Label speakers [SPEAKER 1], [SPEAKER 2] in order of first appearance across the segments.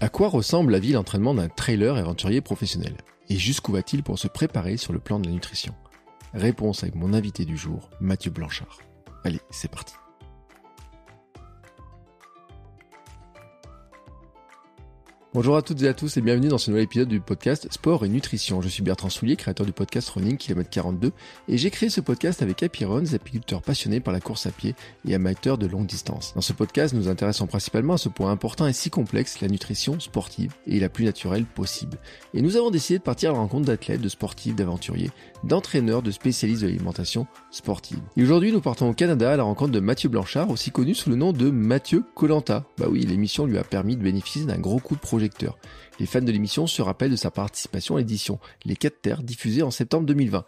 [SPEAKER 1] À quoi ressemble la vie d'entraînement d'un trailer aventurier professionnel? Et jusqu'où va-t-il pour se préparer sur le plan de la nutrition? Réponse avec mon invité du jour, Mathieu Blanchard. Allez, c'est parti. Bonjour à toutes et à tous et bienvenue dans ce nouvel épisode du podcast Sport et Nutrition. Je suis Bertrand Soulier, créateur du podcast Running Kilomètre 42 et j'ai créé ce podcast avec Happy Runs, apiculteurs passionnés par la course à pied et amateurs de longue distance. Dans ce podcast, nous intéressons principalement à ce point important et si complexe, la nutrition sportive et la plus naturelle possible. Et nous avons décidé de partir à la rencontre d'athlètes, de sportifs, d'aventuriers, d'entraîneurs, de spécialistes de l'alimentation sportive. Et aujourd'hui, nous partons au Canada à la rencontre de Mathieu Blanchard, aussi connu sous le nom de Mathieu Colanta. Bah oui, l'émission lui a permis de bénéficier d'un gros coup de projet les fans de l'émission se rappellent de sa participation à l'édition Les 4 Terres diffusée en septembre 2020.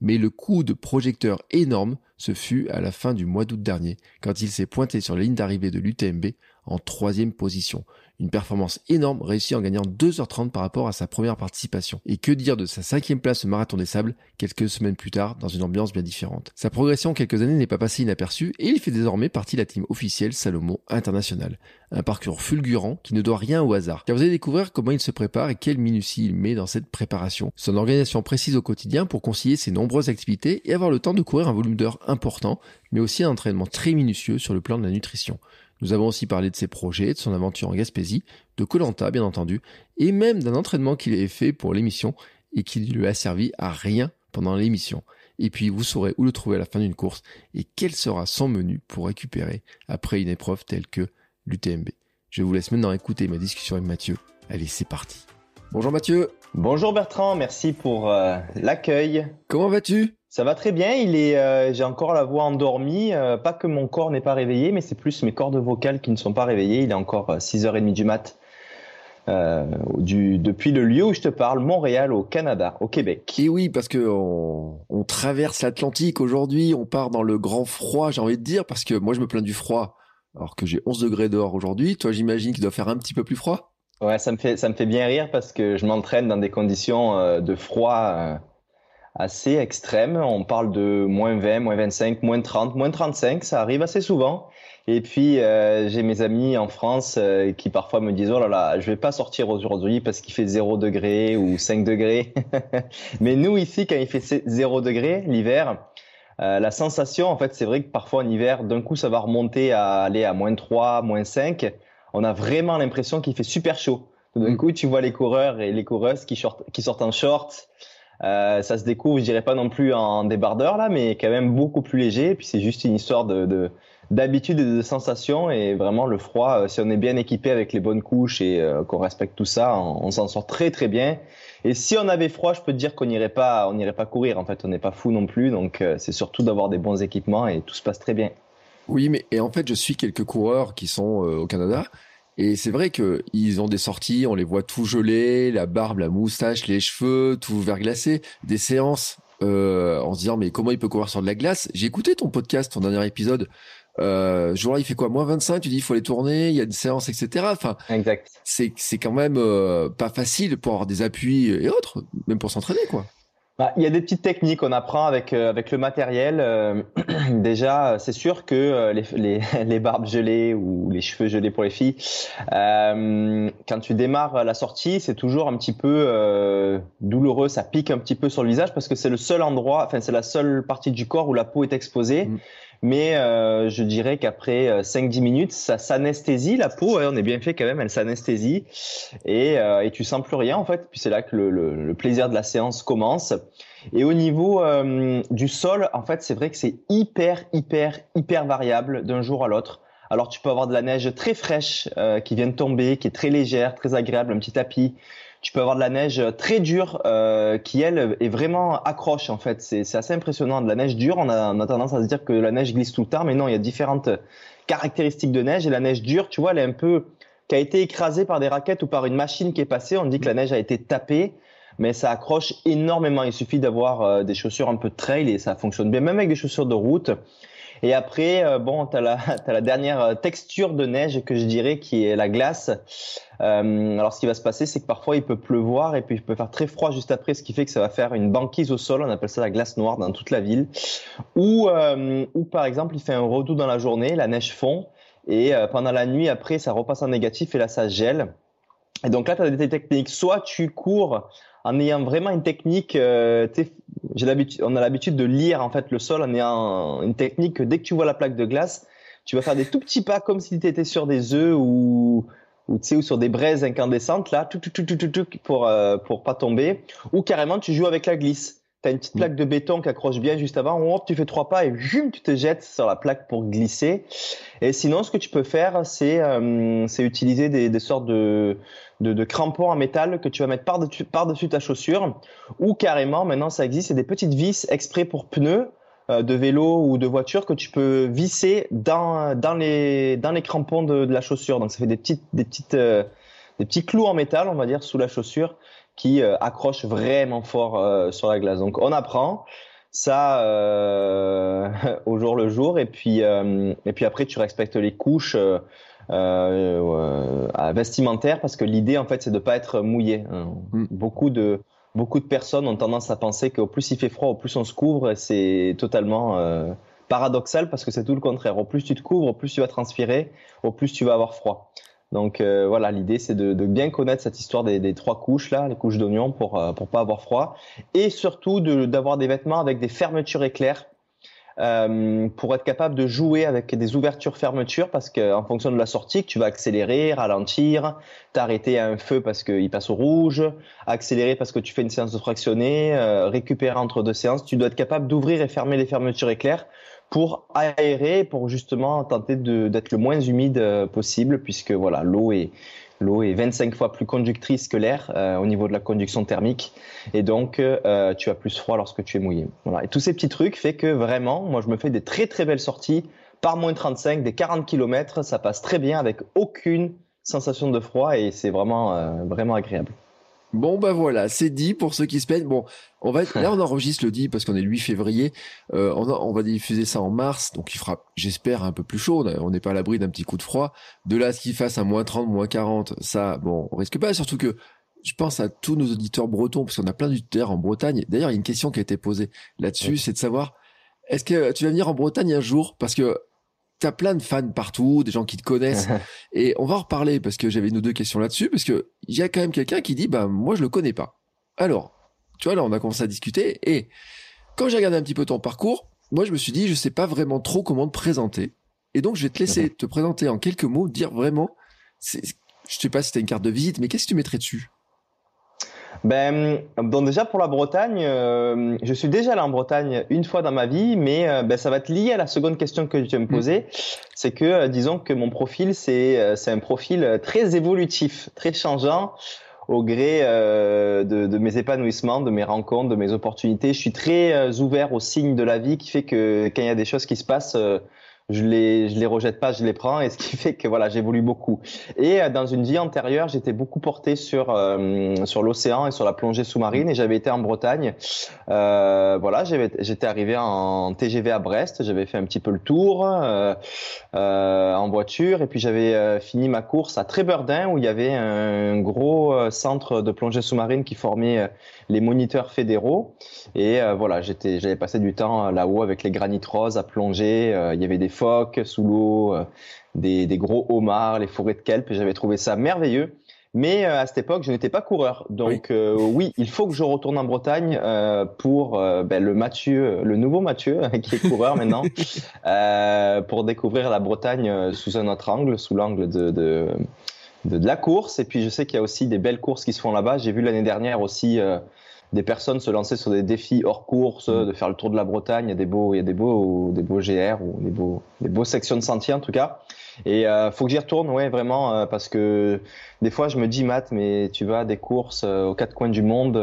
[SPEAKER 1] Mais le coup de projecteur énorme, ce fut à la fin du mois d'août dernier, quand il s'est pointé sur la ligne d'arrivée de l'UTMB en troisième position. Une performance énorme réussie en gagnant 2h30 par rapport à sa première participation. Et que dire de sa cinquième place au Marathon des Sables, quelques semaines plus tard, dans une ambiance bien différente. Sa progression en quelques années n'est pas passée inaperçue et il fait désormais partie de la team officielle Salomon International. Un parcours fulgurant qui ne doit rien au hasard. Car vous allez découvrir comment il se prépare et quelle minutie il met dans cette préparation. Son organisation précise au quotidien pour concilier ses nombreuses activités et avoir le temps de courir un volume d'heures important, mais aussi un entraînement très minutieux sur le plan de la nutrition. Nous avons aussi parlé de ses projets, de son aventure en Gaspésie, de Colanta bien entendu, et même d'un entraînement qu'il avait fait pour l'émission et qui lui a servi à rien pendant l'émission. Et puis vous saurez où le trouver à la fin d'une course et quel sera son menu pour récupérer après une épreuve telle que l'UTMB. Je vous laisse maintenant écouter ma discussion avec Mathieu. Allez, c'est parti. Bonjour Mathieu.
[SPEAKER 2] Bonjour Bertrand, merci pour euh, l'accueil.
[SPEAKER 1] Comment vas-tu?
[SPEAKER 2] Ça va très bien. Il est, euh, j'ai encore la voix endormie. Euh, pas que mon corps n'est pas réveillé, mais c'est plus mes cordes vocales qui ne sont pas réveillées. Il est encore 6h30 euh, du mat. du, depuis le lieu où je te parle, Montréal, au Canada, au Québec.
[SPEAKER 1] Et oui, parce que on, on traverse l'Atlantique aujourd'hui, on part dans le grand froid, j'ai envie de dire, parce que moi je me plains du froid, alors que j'ai 11 degrés dehors aujourd'hui. Toi, j'imagine qu'il doit faire un petit peu plus froid?
[SPEAKER 2] Ouais, ça me fait ça me fait bien rire parce que je m'entraîne dans des conditions de froid assez extrême. On parle de moins 20, moins 25, moins 30, moins 35, ça arrive assez souvent. Et puis euh, j'ai mes amis en France euh, qui parfois me disent oh là là, je vais pas sortir aujourd'hui parce qu'il fait 0 degré ou 5 degrés. Mais nous ici, quand il fait 0 degré l'hiver, euh, la sensation en fait, c'est vrai que parfois en hiver, d'un coup ça va remonter à aller à moins 3, moins 5. On a vraiment l'impression qu'il fait super chaud. D'un mmh. coup, tu vois les coureurs et les coureuses qui, qui sortent en short, euh, ça se découvre, je dirais pas non plus en débardeur là, mais quand même beaucoup plus léger. Et puis c'est juste une histoire de d'habitude et de sensation. Et vraiment le froid, euh, si on est bien équipé avec les bonnes couches et euh, qu'on respecte tout ça, on, s'en sort très très bien. Et si on avait froid, je peux te dire qu'on n'irait pas, on n'irait pas courir. En fait, on n'est pas fou non plus. Donc c'est surtout d'avoir des bons équipements et tout se passe très bien.
[SPEAKER 1] Oui, mais et en fait, je suis quelques coureurs qui sont au Canada et c'est vrai que ils ont des sorties, on les voit tout gelés, la barbe, la moustache, les cheveux, tout verglacé, des séances euh, en se disant mais comment il peut courir sur de la glace? J'ai écouté ton podcast, ton dernier épisode. Euh, jour là, il fait quoi? Moins 25, tu dis il faut les tourner, il y a une séance, etc. Enfin,
[SPEAKER 2] exact.
[SPEAKER 1] C'est c'est quand même euh, pas facile pour avoir des appuis et autres, même pour s'entraîner quoi.
[SPEAKER 2] Bah, il y a des petites techniques qu'on apprend avec euh, avec le matériel. Euh, déjà, c'est sûr que euh, les, les, les, barbes gelées ou les cheveux gelés pour les filles, quand tu démarres la sortie, c'est toujours un petit peu douloureux. Ça pique un petit peu sur le visage parce que c'est le seul endroit, enfin c'est la seule partie du corps où la peau est exposée. Mm mais euh, je dirais qu'après 5-10 euh, minutes, ça s'anesthésie la peau. on est bien fait quand même, elle s'anesthésie et, euh, et tu sens plus rien en fait. Puis c'est là que le, le, le, plaisir de la séance commence. Et au niveau euh, du sol, en fait, c'est vrai que c'est hyper, hyper, hyper variable d'un jour à l'autre. Alors tu peux avoir de la neige très fraîche euh, qui vient de tomber, qui est très légère, très agréable, un petit tapis tu peux avoir de la neige très dure euh, qui elle est vraiment accroche en fait. C'est assez impressionnant. De la neige dure, on a, on a, tendance à se dire que la neige glisse tout le temps, mais non, il y a différentes caractéristiques de neige. Et la neige dure, tu vois, elle est un peu qui a été écrasée par des raquettes ou par une machine qui est passée. On dit que la neige a été tapée, mais ça accroche énormément. Il suffit d'avoir euh, des chaussures un peu trail et ça fonctionne bien, même avec des chaussures de route. Et après, euh, bon, tu as la, dernière euh, texture de neige que je dirais qui est la glace. Euh, alors, ce qui va se passer, c'est que parfois il peut pleuvoir et puis il peut faire très froid juste après, ce qui fait que ça va faire une banquise au sol. On appelle ça la glace noire dans toute la ville. Ou, ou par exemple, il fait un redout dans la journée, la neige fond et pendant la nuit après, ça repasse en négatif et là ça gèle. Et donc là, tu as des techniques. Soit tu cours en ayant vraiment une technique, euh, j'ai l'habitude, on a l'habitude de lire en fait le sol en ayant une technique que dès que tu vois la plaque de glace, tu vas faire des tout petits pas comme si tu étais sur des œufs ou tu sais ou sur des braises incandescentes là, tout, tout, tout, tout, pour euh, pour pas tomber, ou carrément tu joues avec la glisse. Tu as une petite mm. plaque de béton qui accroche bien juste avant, hop, tu fais trois pas et jum, tu te jettes sur la plaque pour glisser. Et sinon, ce que tu peux faire, c'est euh, utiliser des, des sortes de, de, de, crampons en métal que tu vas mettre par-dessus par -dessus ta chaussure, ou carrément, maintenant ça existe, c'est des petites vis exprès pour pneus euh, de vélo ou de voiture que tu peux visser dans, dans, les, dans les crampons de, de la chaussure. Donc ça fait des, petites, des, petites, euh, des petits clous en métal, on va dire, sous la chaussure qui euh, accrochent vraiment fort sur la glace. Donc on apprend ça euh, au jour le jour et puis et puis après tu respectes les couches euh, vestimentaires parce que l'idée en fait c'est de pas être mouillé. Hein. Mm. Beaucoup de beaucoup de personnes ont tendance à penser qu'au plus il fait froid, au plus on se couvre. C'est totalement euh, paradoxal parce que c'est tout le contraire. Au plus tu te couvres, au plus tu vas transpirer, au plus tu vas avoir froid. Donc euh, voilà, l'idée c'est de, bien connaître cette histoire des, trois couches là, les couches d'oignon pour euh, pour pas avoir froid, et surtout d'avoir des vêtements avec des fermetures éclairs euh, pour être capable de jouer avec des ouvertures-fermetures parce qu'en fonction de la sortie, tu vas accélérer, ralentir, t'arrêter à un feu parce qu'il passe au rouge, accélérer parce que tu fais une séance de fractionné, euh, récupérer entre deux séances, tu dois être capable d'ouvrir et fermer les fermetures éclairs pour aérer, pour justement tenter d'être le moins humide euh, possible puisque voilà l'eau est L'eau est 25 fois plus conductrice que l'air euh, au niveau de la conduction thermique et donc euh, tu as plus froid lorsque tu es mouillé. Voilà. Et tous ces petits trucs fait que vraiment, moi je me fais des très très belles sorties par moins 35, des 40 km, ça passe très bien avec aucune sensation de froid et c'est vraiment euh, vraiment agréable.
[SPEAKER 1] Bon bah voilà, c'est dit pour ceux qui se plaignent. Bon, on va être, là on enregistre le dit parce qu'on est le 8 février. Euh, on, va diffuser ça en mars, donc il fera, j'espère, un peu plus chaud. On n'est pas à l'abri d'un petit coup de froid. De là, ce qu'il fasse à moins 30, moins 40, ça, bon, on risque pas. Surtout que je pense à tous nos auditeurs bretons parce qu'on a plein d'auditeurs en Bretagne. D'ailleurs, il y a une question qui a été posée là-dessus, c'est de savoir est-ce que tu vas venir en Bretagne un jour? Parce que t'as plein de fans partout, des gens qui te connaissent. et on va en reparler parce que j'avais nos deux questions là-dessus, parce que il y a quand même quelqu'un qui dit, bah, moi, je le connais pas. Alors, tu vois, là, on a commencé à discuter et quand j'ai regardé un petit peu ton parcours, moi, je me suis dit, je sais pas vraiment trop comment te présenter. Et donc, je vais te laisser te présenter en quelques mots, dire vraiment, je sais pas si t'as une carte de visite, mais qu'est-ce que tu mettrais dessus?
[SPEAKER 2] Ben, donc déjà pour la Bretagne, euh, je suis déjà allé en Bretagne une fois dans ma vie, mais euh, ben, ça va être lié à la seconde question que tu me mm. poser. C'est que, euh, disons que mon profil, c'est c'est un profil très évolutif, très changeant au gré de, de, mes épanouissements, de mes rencontres, de mes opportunités. Je suis très ouvert aux signes de la vie qui fait que quand il y a des choses qui se passent, je les je les rejette pas, je les prends et ce qui fait que voilà, j'évolue beaucoup. Et euh, dans une vie antérieure, j'étais beaucoup porté sur euh, sur l'océan et sur la plongée sous-marine et j'avais été en Bretagne. Euh, voilà, j'étais arrivé en TGV à Brest, j'avais fait un petit peu le tour euh, euh en voiture et puis j'avais fini ma course à Trébeurdin où il y avait un gros centre de plongée sous-marine qui formait les moniteurs fédéraux et voilà, j'étais j'avais passé du temps là-haut avec les granites roses à plonger, il y avait des phoques sous l'eau, euh, des, gros homards, les forêts de kelp. J'avais trouvé ça merveilleux. Mais euh, à cette époque, je n'étais pas coureur. Donc oui. Euh, oui. il faut que je retourne en Bretagne pour ben, le Mathieu, le nouveau Mathieu, qui est coureur maintenant, pour découvrir la Bretagne sous un autre angle, sous l'angle de, de, de, la course. Et puis je sais qu'il y a aussi des belles courses qui se font là-bas. J'ai vu l'année dernière aussi des personnes se lancer sur des défis hors course, mm. de faire le tour de la Bretagne. Il y a des beaux, il y a des beaux, des beaux GR ou des beaux, des beaux sections de sentiers en tout cas. Et euh, faut que j'y retourne, ouais, vraiment, euh, parce que des fois je me dis, Matt, mais tu vas à des courses euh, aux quatre coins du monde,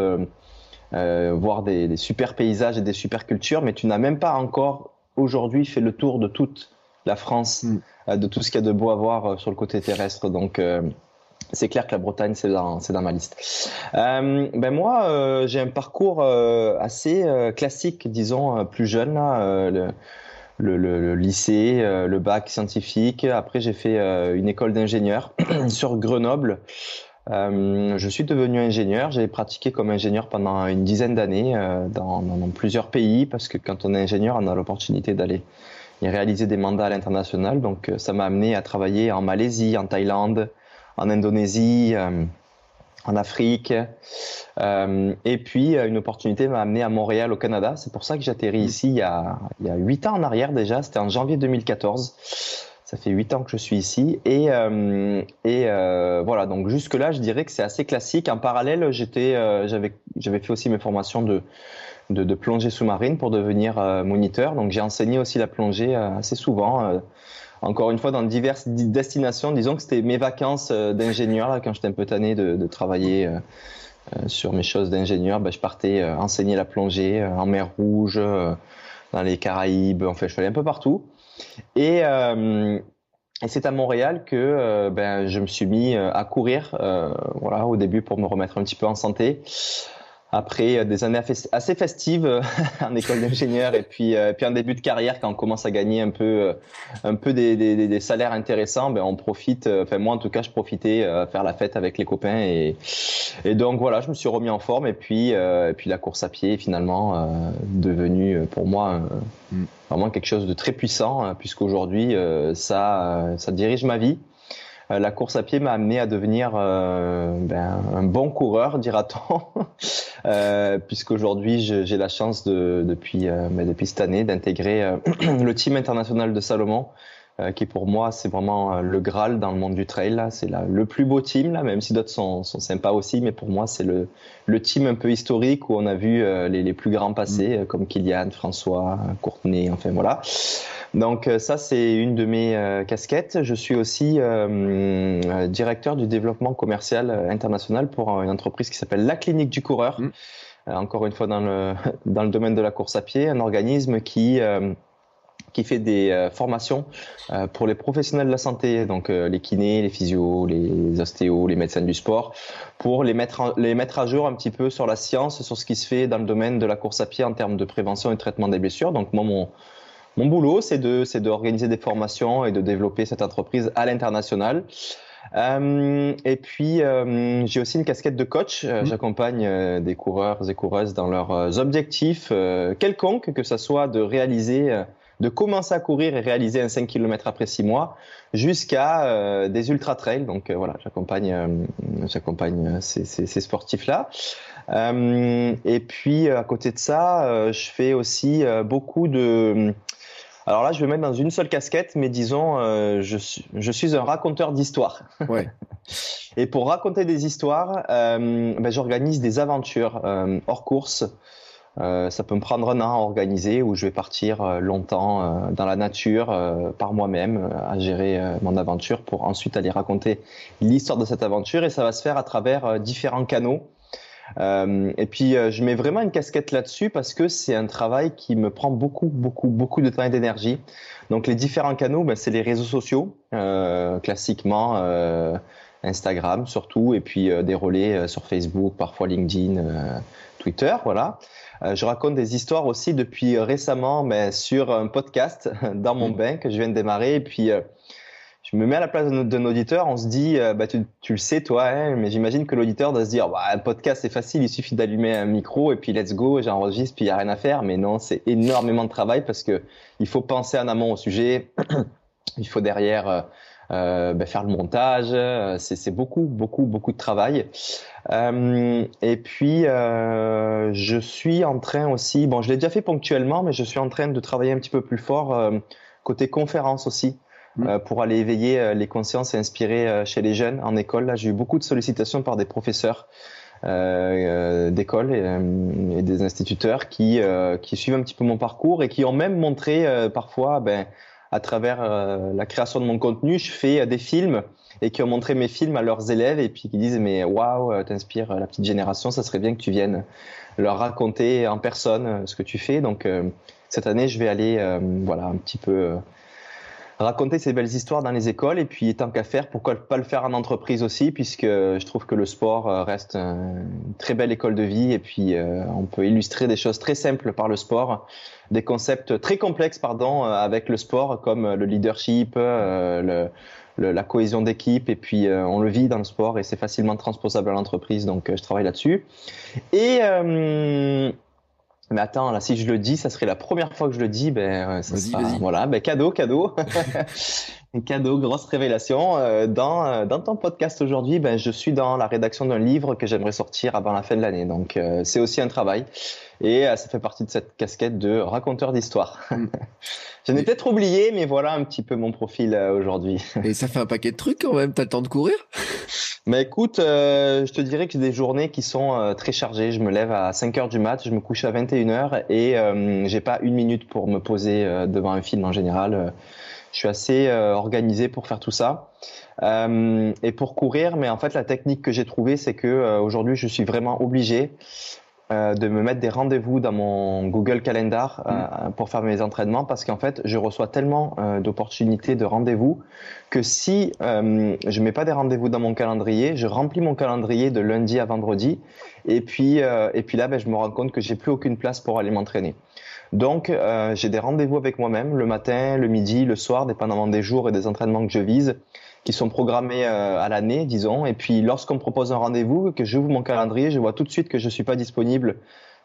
[SPEAKER 2] euh, voir des, des, super paysages et des super cultures, mais tu n'as même pas encore aujourd'hui fait le tour de toute la France, mm. de tout ce qu'il y a de beau à voir sur le côté terrestre. Donc c'est clair que la Bretagne, c'est dans, dans ma liste. Euh, ben moi, euh, j'ai un parcours euh, assez euh, classique, disons, plus jeune. Là, le, le, le, lycée, le bac scientifique. Après, j'ai fait une école d'ingénieur sur Grenoble. je suis devenu ingénieur. J'ai pratiqué comme ingénieur pendant une dizaine d'années dans, dans, plusieurs pays parce que quand on est ingénieur, on a l'opportunité d'aller réaliser des mandats à l'international. Donc, ça m'a amené à travailler en Malaisie, en Thaïlande, en Indonésie, euh, en Afrique. Euh, et puis, une opportunité m'a amené à Montréal, au Canada. C'est pour ça que j'atterris ici il y, a, il y a 8 ans en arrière déjà. C'était en janvier 2014. Ça fait 8 ans que je suis ici. Et, euh, et euh, voilà, donc jusque-là, je dirais que c'est assez classique. En parallèle, j'étais, euh, j'avais, j'avais fait aussi mes formations de, de, de plongée sous-marine pour devenir euh, moniteur. Donc j'ai enseigné aussi la plongée euh, assez souvent encore une fois dans diverses destinations. Disons que c'était mes vacances euh, d'ingénieur quand j'étais un peu tanné de, de travailler euh, euh, sur mes choses d'ingénieur. Ben, je partais enseigner la plongée en mer Rouge, dans les Caraïbes. Enfin, je suis allé un peu partout. Et, et c'est à Montréal que ben, je me suis mis à courir. voilà, au début pour me remettre un petit peu en santé après euh, des années assez festives euh, en école d'ingénieur et puis euh, puis un début de carrière quand on commence à gagner un peu un peu des, des, des salaires intéressants ben on profite enfin moi en tout cas je profitais à faire la fête avec les copains et et donc voilà je me suis remis en forme et puis et puis la course à pied est finalement devenue pour moi mm. vraiment quelque chose de très puissant puisqu'aujourd'hui ça ça dirige ma vie la course à pied m'a amené à devenir euh, ben, un bon coureur, dira-t-on, euh, puisqu'aujourd'hui j'ai la chance de, depuis, ben, depuis cette année d'intégrer le team international de Salomon, qui pour moi c'est vraiment le Graal dans le monde du trail. C'est le plus beau team, là, même si d'autres sont, sont, sympas aussi, mais pour moi c'est le, le team un peu historique où on a vu les, les plus grands passer, mm. comme Kylian, François, Courtenay, enfin voilà. Donc euh, ça, c'est une de mes euh, casquettes. Je suis aussi euh, directeur du développement commercial international pour une entreprise qui s'appelle La Clinique du Coureur. Mmh. encore une fois dans le, dans le domaine de la course à pied, un organisme qui qui fait des formations pour les professionnels de la santé, donc les kinés, les physios, les ostéos, les médecins du sport, pour les mettre, les mettre à jour un petit peu sur la science, sur ce qui se fait dans le domaine de la course à pied en termes de prévention et de traitement des blessures. Donc moi, mon, mon boulot, c'est de, c'est d'organiser des formations et de développer cette entreprise à l'international. Euh, et puis, euh, j'ai aussi une casquette de coach. Euh, mmh. J'accompagne des coureurs et coureuses dans leurs objectifs quelconques, que ce soit de réaliser, de commencer à courir et réaliser un 5 km après 6 mois, jusqu'à des ultra trails. Donc voilà, j'accompagne, j'accompagne ces, ces, ces sportifs-là. et puis, à côté de ça, je fais aussi beaucoup de alors là, je vais mettre dans une seule casquette, mais disons, euh, je, suis, je suis un raconteur d'histoires. Ouais. Et pour raconter des histoires, euh, ben, j'organise des aventures euh, hors course. Euh, ça peut me prendre un an à organiser où je vais partir euh, longtemps euh, dans la nature par moi-même à gérer mon aventure pour ensuite aller raconter l'histoire de cette aventure et ça va se faire à travers différents canaux. Et puis, je mets vraiment une casquette là-dessus parce que c'est un travail qui me prend beaucoup, beaucoup, beaucoup de temps et d'énergie. Donc, les différents canaux, ben, c'est les réseaux sociaux, classiquement Instagram surtout, et puis des relais sur Facebook, parfois LinkedIn, Twitter, voilà. Je raconte des histoires aussi depuis récemment, mais sur un podcast dans mon mmh. bain que je viens de démarrer, et puis je me mets à la place d'un auditeur, on se dit, euh, bah, tu, tu, le sais toi, hein, mais j'imagine que l'auditeur doit se dire, bah, un podcast c'est facile, il suffit d'allumer un micro et puis let's go, j'enregistre, puis il y a rien à faire. Mais non, c'est énormément de travail parce que il faut penser en amont au sujet, il faut derrière euh, euh bah, faire le montage, c'est beaucoup, beaucoup, beaucoup de travail. Euh, et puis, euh, je suis en train aussi, bon, je l'ai déjà fait ponctuellement, mais je suis en train de travailler un petit peu plus fort côté conférence aussi. Mm. Euh, pour aller éveiller euh, les consciences et inspirer euh, chez les jeunes en école. Là, j'ai eu beaucoup de sollicitations par des professeurs euh, d'école et, et, des instituteurs qui, qui suivent un petit peu mon parcours et qui ont même montré parfois, ben, à travers la création de mon contenu, je fais des films et qui ont montré mes films à leurs élèves et puis qui disent mais waouh, t'inspires la petite génération, ça serait bien que tu viennes leur raconter en personne ce que tu fais. Donc cette année, je vais aller voilà un petit peu raconter ces belles histoires dans les écoles. Et puis tant qu'à faire, pourquoi pas le faire en entreprise aussi puisque je trouve que le sport euh, reste une très belle école de vie. Et puis euh, on peut illustrer des choses très simples par le sport, des concepts très complexes pardon euh, avec le sport comme le leadership, le, la cohésion d'équipe. Et puis on le vit dans le sport et c'est facilement transposable à l'entreprise. Donc je travaille là-dessus. Et mais attends, là, si je le dis, ça serait la première fois que je le dis, ben, ça sera, voilà, ben, cadeau, cadeau. Un cadeau, grosse révélation. Euh, dans, euh, dans ton podcast aujourd'hui, ben, je suis dans la rédaction d'un livre que j'aimerais sortir avant la fin de l'année. Donc, euh, c'est aussi un travail. Et ça fait partie de cette casquette de raconteur d'histoire. Mm. je n'ai peut-être oublié, mais voilà un petit peu mon profil aujourd'hui.
[SPEAKER 1] Et ça fait un paquet de trucs quand même. T'as le temps de courir?
[SPEAKER 2] Mais écoute, je te dirais que j'ai des journées qui sont très chargées. Je me lève à 5 heures du mat, je me couche à 21 heures et j'ai pas une minute pour me poser devant un film en général je suis assez euh, organisé pour faire tout ça. Euh, et pour courir, mais en fait, la technique que j'ai trouvée, c'est que euh, aujourd'hui, je suis vraiment obligé de me mettre des rendez-vous dans mon Google Calendar mm. pour faire mes entraînements parce qu'en fait, je reçois tellement d'opportunités de rendez-vous que si je mets pas des rendez-vous dans mon calendrier, je remplis mon calendrier de lundi à vendredi et puis et puis là, ben, je me rends compte que j'ai plus aucune place pour aller m'entraîner. Donc, euh, j'ai des rendez-vous avec moi-même le matin, le midi, le soir, dépendamment des jours et des entraînements que je vise, qui sont programmés euh, à l'année, disons. Et puis, lorsqu'on me propose un rendez-vous, que j'ouvre mon calendrier, je vois tout de suite que je suis pas disponible,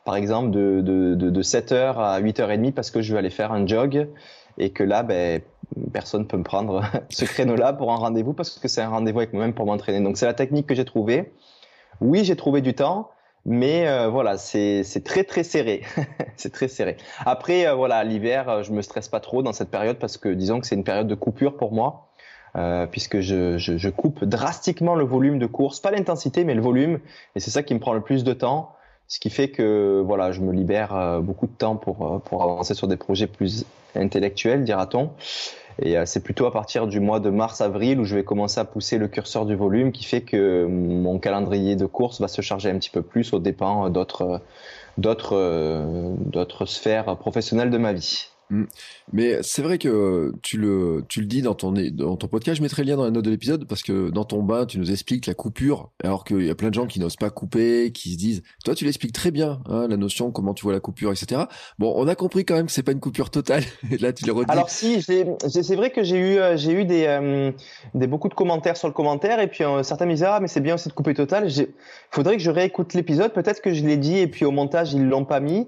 [SPEAKER 2] par exemple, de, de, de, de 7h à 8h30 parce que je vais aller faire un jog et que là, ben, personne peut me prendre ce créneau-là pour un rendez-vous parce que c'est un rendez-vous avec moi-même pour m'entraîner. Donc, c'est la technique que j'ai trouvée. Oui, j'ai trouvé du temps. Mais euh, voilà, c'est très très serré. c'est très serré. Après, euh, voilà, l'hiver, euh, je me stresse pas trop dans cette période parce que disons que c'est une période de coupure pour moi. Euh, puisque je, je, je, coupe drastiquement le volume de course, pas l'intensité, mais le volume, et c'est ça qui me prend le plus de temps, ce qui fait que voilà, je me libère beaucoup de temps pour pour avancer sur des projets plus intellectuels, dira-t-on. Et euh, c'est plutôt à partir du mois de mars-avril où je vais commencer à pousser le curseur du volume qui fait que mon calendrier de course va se charger un petit peu plus au dépens euh, d'autres sphères professionnelles de ma vie.
[SPEAKER 1] Mm. Mais c'est vrai que tu le, tu le dis dans ton, dans ton podcast. Je mettrai le lien dans la note de l'épisode parce que dans ton bain, tu nous expliques la coupure. Alors qu'il y a plein de gens qui n'osent pas couper, qui se disent. Toi, tu l'expliques très bien, hein, la notion, comment tu vois la coupure, etc. Bon, on a compris quand même que c'est pas une coupure totale. Et là, tu le redis.
[SPEAKER 2] Alors si, c'est vrai que j'ai eu, euh, eu des, euh, des beaucoup de commentaires sur le commentaire et puis euh, certains me disaient ah mais c'est bien aussi de couper total. Faudrait que je réécoute l'épisode. Peut-être que je l'ai dit et puis au montage ils l'ont pas mis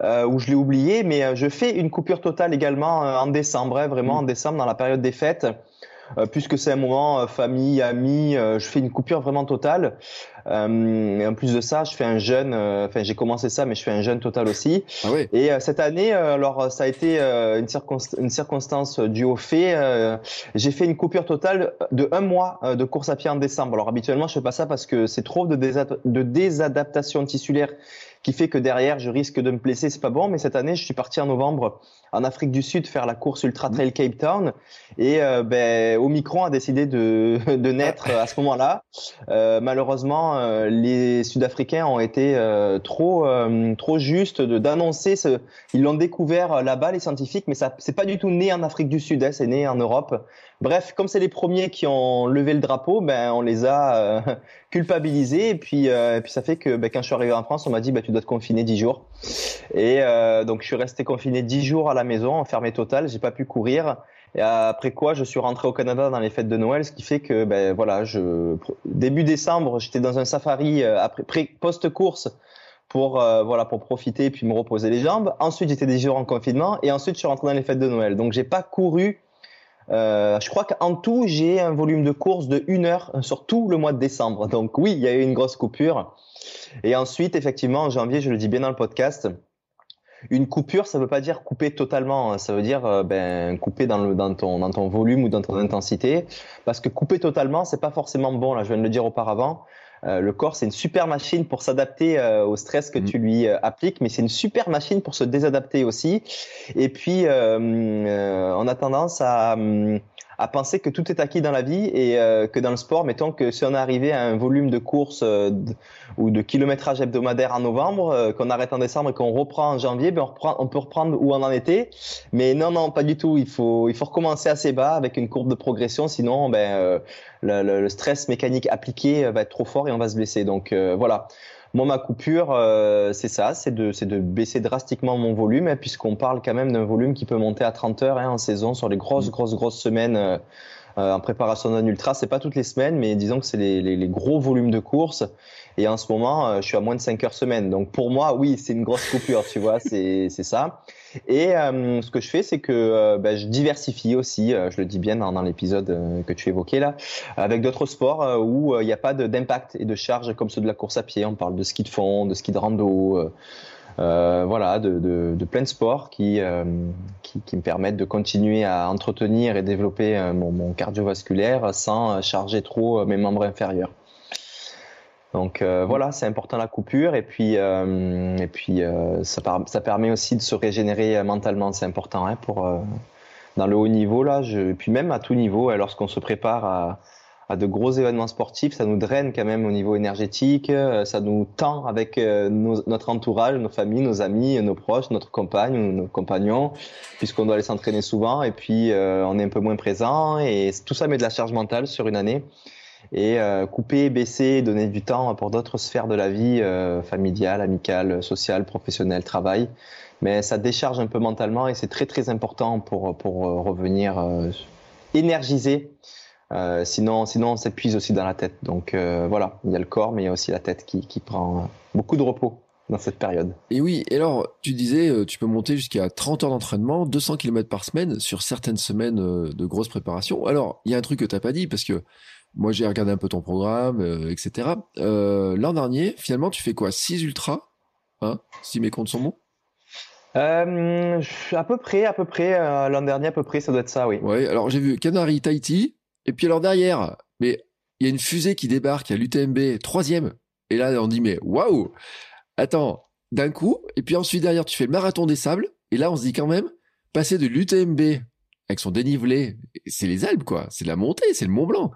[SPEAKER 2] ou je l'ai oublié. Mais je fais une coupure totale également euh, en décembre, hein, vraiment en décembre, dans la période des fêtes. Euh, puisque c'est un moment euh, famille, amis, je fais une coupure vraiment totale. et en plus de ça, je fais un jeûne. Enfin, j'ai commencé ça, mais je fais un jeûne total aussi. Ah et cette année, alors ça a été une, une, circonstance due au fait. j'ai fait une coupure totale de un mois de course à pied en décembre. Alors habituellement, je fais pas ça parce que c'est trop de, de désadaptation tissulaire qui fait que derrière je risque de me blesser, c'est pas bon. Mais cette année, je suis parti en novembre en Afrique du Sud faire la course Ultra Trail Cape Town et euh, ben, Omicron a décidé de, de naître à ce moment-là. Euh, malheureusement, euh, les Sud-Africains ont été trop trop justes d'annoncer ce. Ils l'ont découvert là-bas les scientifiques, mais ça c'est pas du tout né en Afrique du Sud, hein, c'est né en Europe. Bref, comme c'est les premiers qui ont levé le drapeau, ben on les a culpabilisés et puis et puis ça fait que ben, quand je suis arrivé en France, on m'a dit ben, tu dois te confiner 10 jours. Et donc je suis resté confiné 10 jours à la maison, enfermé total, j'ai pas pu courir. Et après quoi, je suis rentré au Canada dans les fêtes de Noël, ce qui fait que, ben voilà, je début décembre, j'étais dans un safari euh, après post course pour euh, voilà pour profiter puis me reposer les jambes. Ensuite, j'étais jours en confinement et ensuite je suis rentré dans les fêtes de Noël. Donc j'ai pas couru. Euh, je crois qu'en tout, j'ai un volume de course de une heure sur tout le mois de décembre. Donc oui, il y a eu une grosse coupure. Et ensuite, effectivement, en janvier, je le dis bien dans le podcast, une coupure, ça veut pas dire couper totalement. Hein. Ça veut dire euh, ben, couper dans, le, dans, ton, dans ton volume ou dans ton intensité. Parce que couper totalement, c'est pas forcément bon. Là, je viens de le dire auparavant. Euh, le corps, c'est une super machine pour s'adapter euh, au stress que mm. tu lui appliques, mais c'est une super machine pour se désadapter aussi. Et puis, on a tendance à, à penser que tout est acquis dans la vie et euh, que dans le sport, mettons que si on est arrivé à un volume de course euh, ou de kilométrage hebdomadaire en novembre, euh, qu'on arrête en décembre et qu'on reprend en janvier, ben on, reprend, on peut reprendre où on en était. Mais non, non, pas du tout. Il faut, il faut recommencer assez bas avec une courbe de progression, sinon ben, le, le, stress mécanique appliqué va être trop fort et on va se blesser. Donc voilà. Moi, ma coupure, euh, c'est ça, c'est de, de baisser drastiquement mon volume, hein, puisqu'on parle quand même d'un volume qui peut monter à 30 heures hein, en saison sur les grosses, mm. grosses, grosses semaines. Euh, en préparation d'un ultra. C'est pas toutes les semaines, mais disons que c'est les, les, les, gros volumes de courses. Et en ce moment, je suis à moins de 5 heures semaine. Donc pour moi, oui, c'est une grosse coupure, tu vois, c'est ça. Et euh, ce que je fais, c'est que euh, ben, je diversifie aussi, euh, je le dis bien dans, l'épisode que tu évoquais là, avec d'autres sports où il n'y a pas d'impact et de charge comme ceux de la course à pied. On parle de ski de fond, de ski de rando. Voilà, de, de, plein de sports qui, qui, me permettent de continuer à entretenir et développer mon, cardiovasculaire sans charger trop mes membres inférieurs. Donc euh, voilà, c'est important la coupure. Et puis euh, et puis euh, ça, permet aussi de se régénérer mentalement, c'est important hein, pour dans le haut niveau là, je, et puis même à tout niveau, hein, lorsqu'on se prépare à, à, de gros événements sportifs, ça nous draine quand même au niveau énergétique, ça nous tend avec notre entourage, nos familles, nos amis, nos proches, notre compagne, nos compagnons, puisqu'on doit aller s'entraîner souvent. Et puis on est un peu moins présent. Et tout ça met de la charge mentale sur une année et euh, couper, baisser, donner du temps pour d'autres sphères de la vie, euh, familiale, amicale, sociale, professionnelle, travail. Mais ça décharge un peu mentalement et c'est très très important pour, pour euh, revenir euh, énergisé. Sinon, sinon, on s'épuise aussi dans la tête. Donc voilà, il y a le corps, mais il y a aussi la tête qui, qui prend beaucoup de repos dans cette période.
[SPEAKER 1] Et oui, et alors tu disais, tu peux monter jusqu'à 30 heures d'entraînement, 200 km par semaine sur certaines semaines de grosse préparation. Alors, il y a un truc que t'as pas dit parce que moi, j'ai regardé un peu ton programme, euh, etc. Euh, L'an dernier, finalement, tu fais quoi? 6 ultras hein, Si mes comptes sont bons?
[SPEAKER 2] Euh, À peu près, à peu près. L'an dernier, à peu près, ça doit être ça, oui.
[SPEAKER 1] Oui, alors j'ai vu Canary, Tahiti. Et puis alors derrière, mais il y a une fusée qui débarque à l'UTMB, troisième. Et là, on dit, mais waouh Attends, d'un coup. Et puis ensuite, derrière, tu fais le marathon des sables. Et là, on se dit quand même, passer de l'UTMB avec son dénivelé, c'est les Alpes, quoi. C'est la montée, c'est le Mont Blanc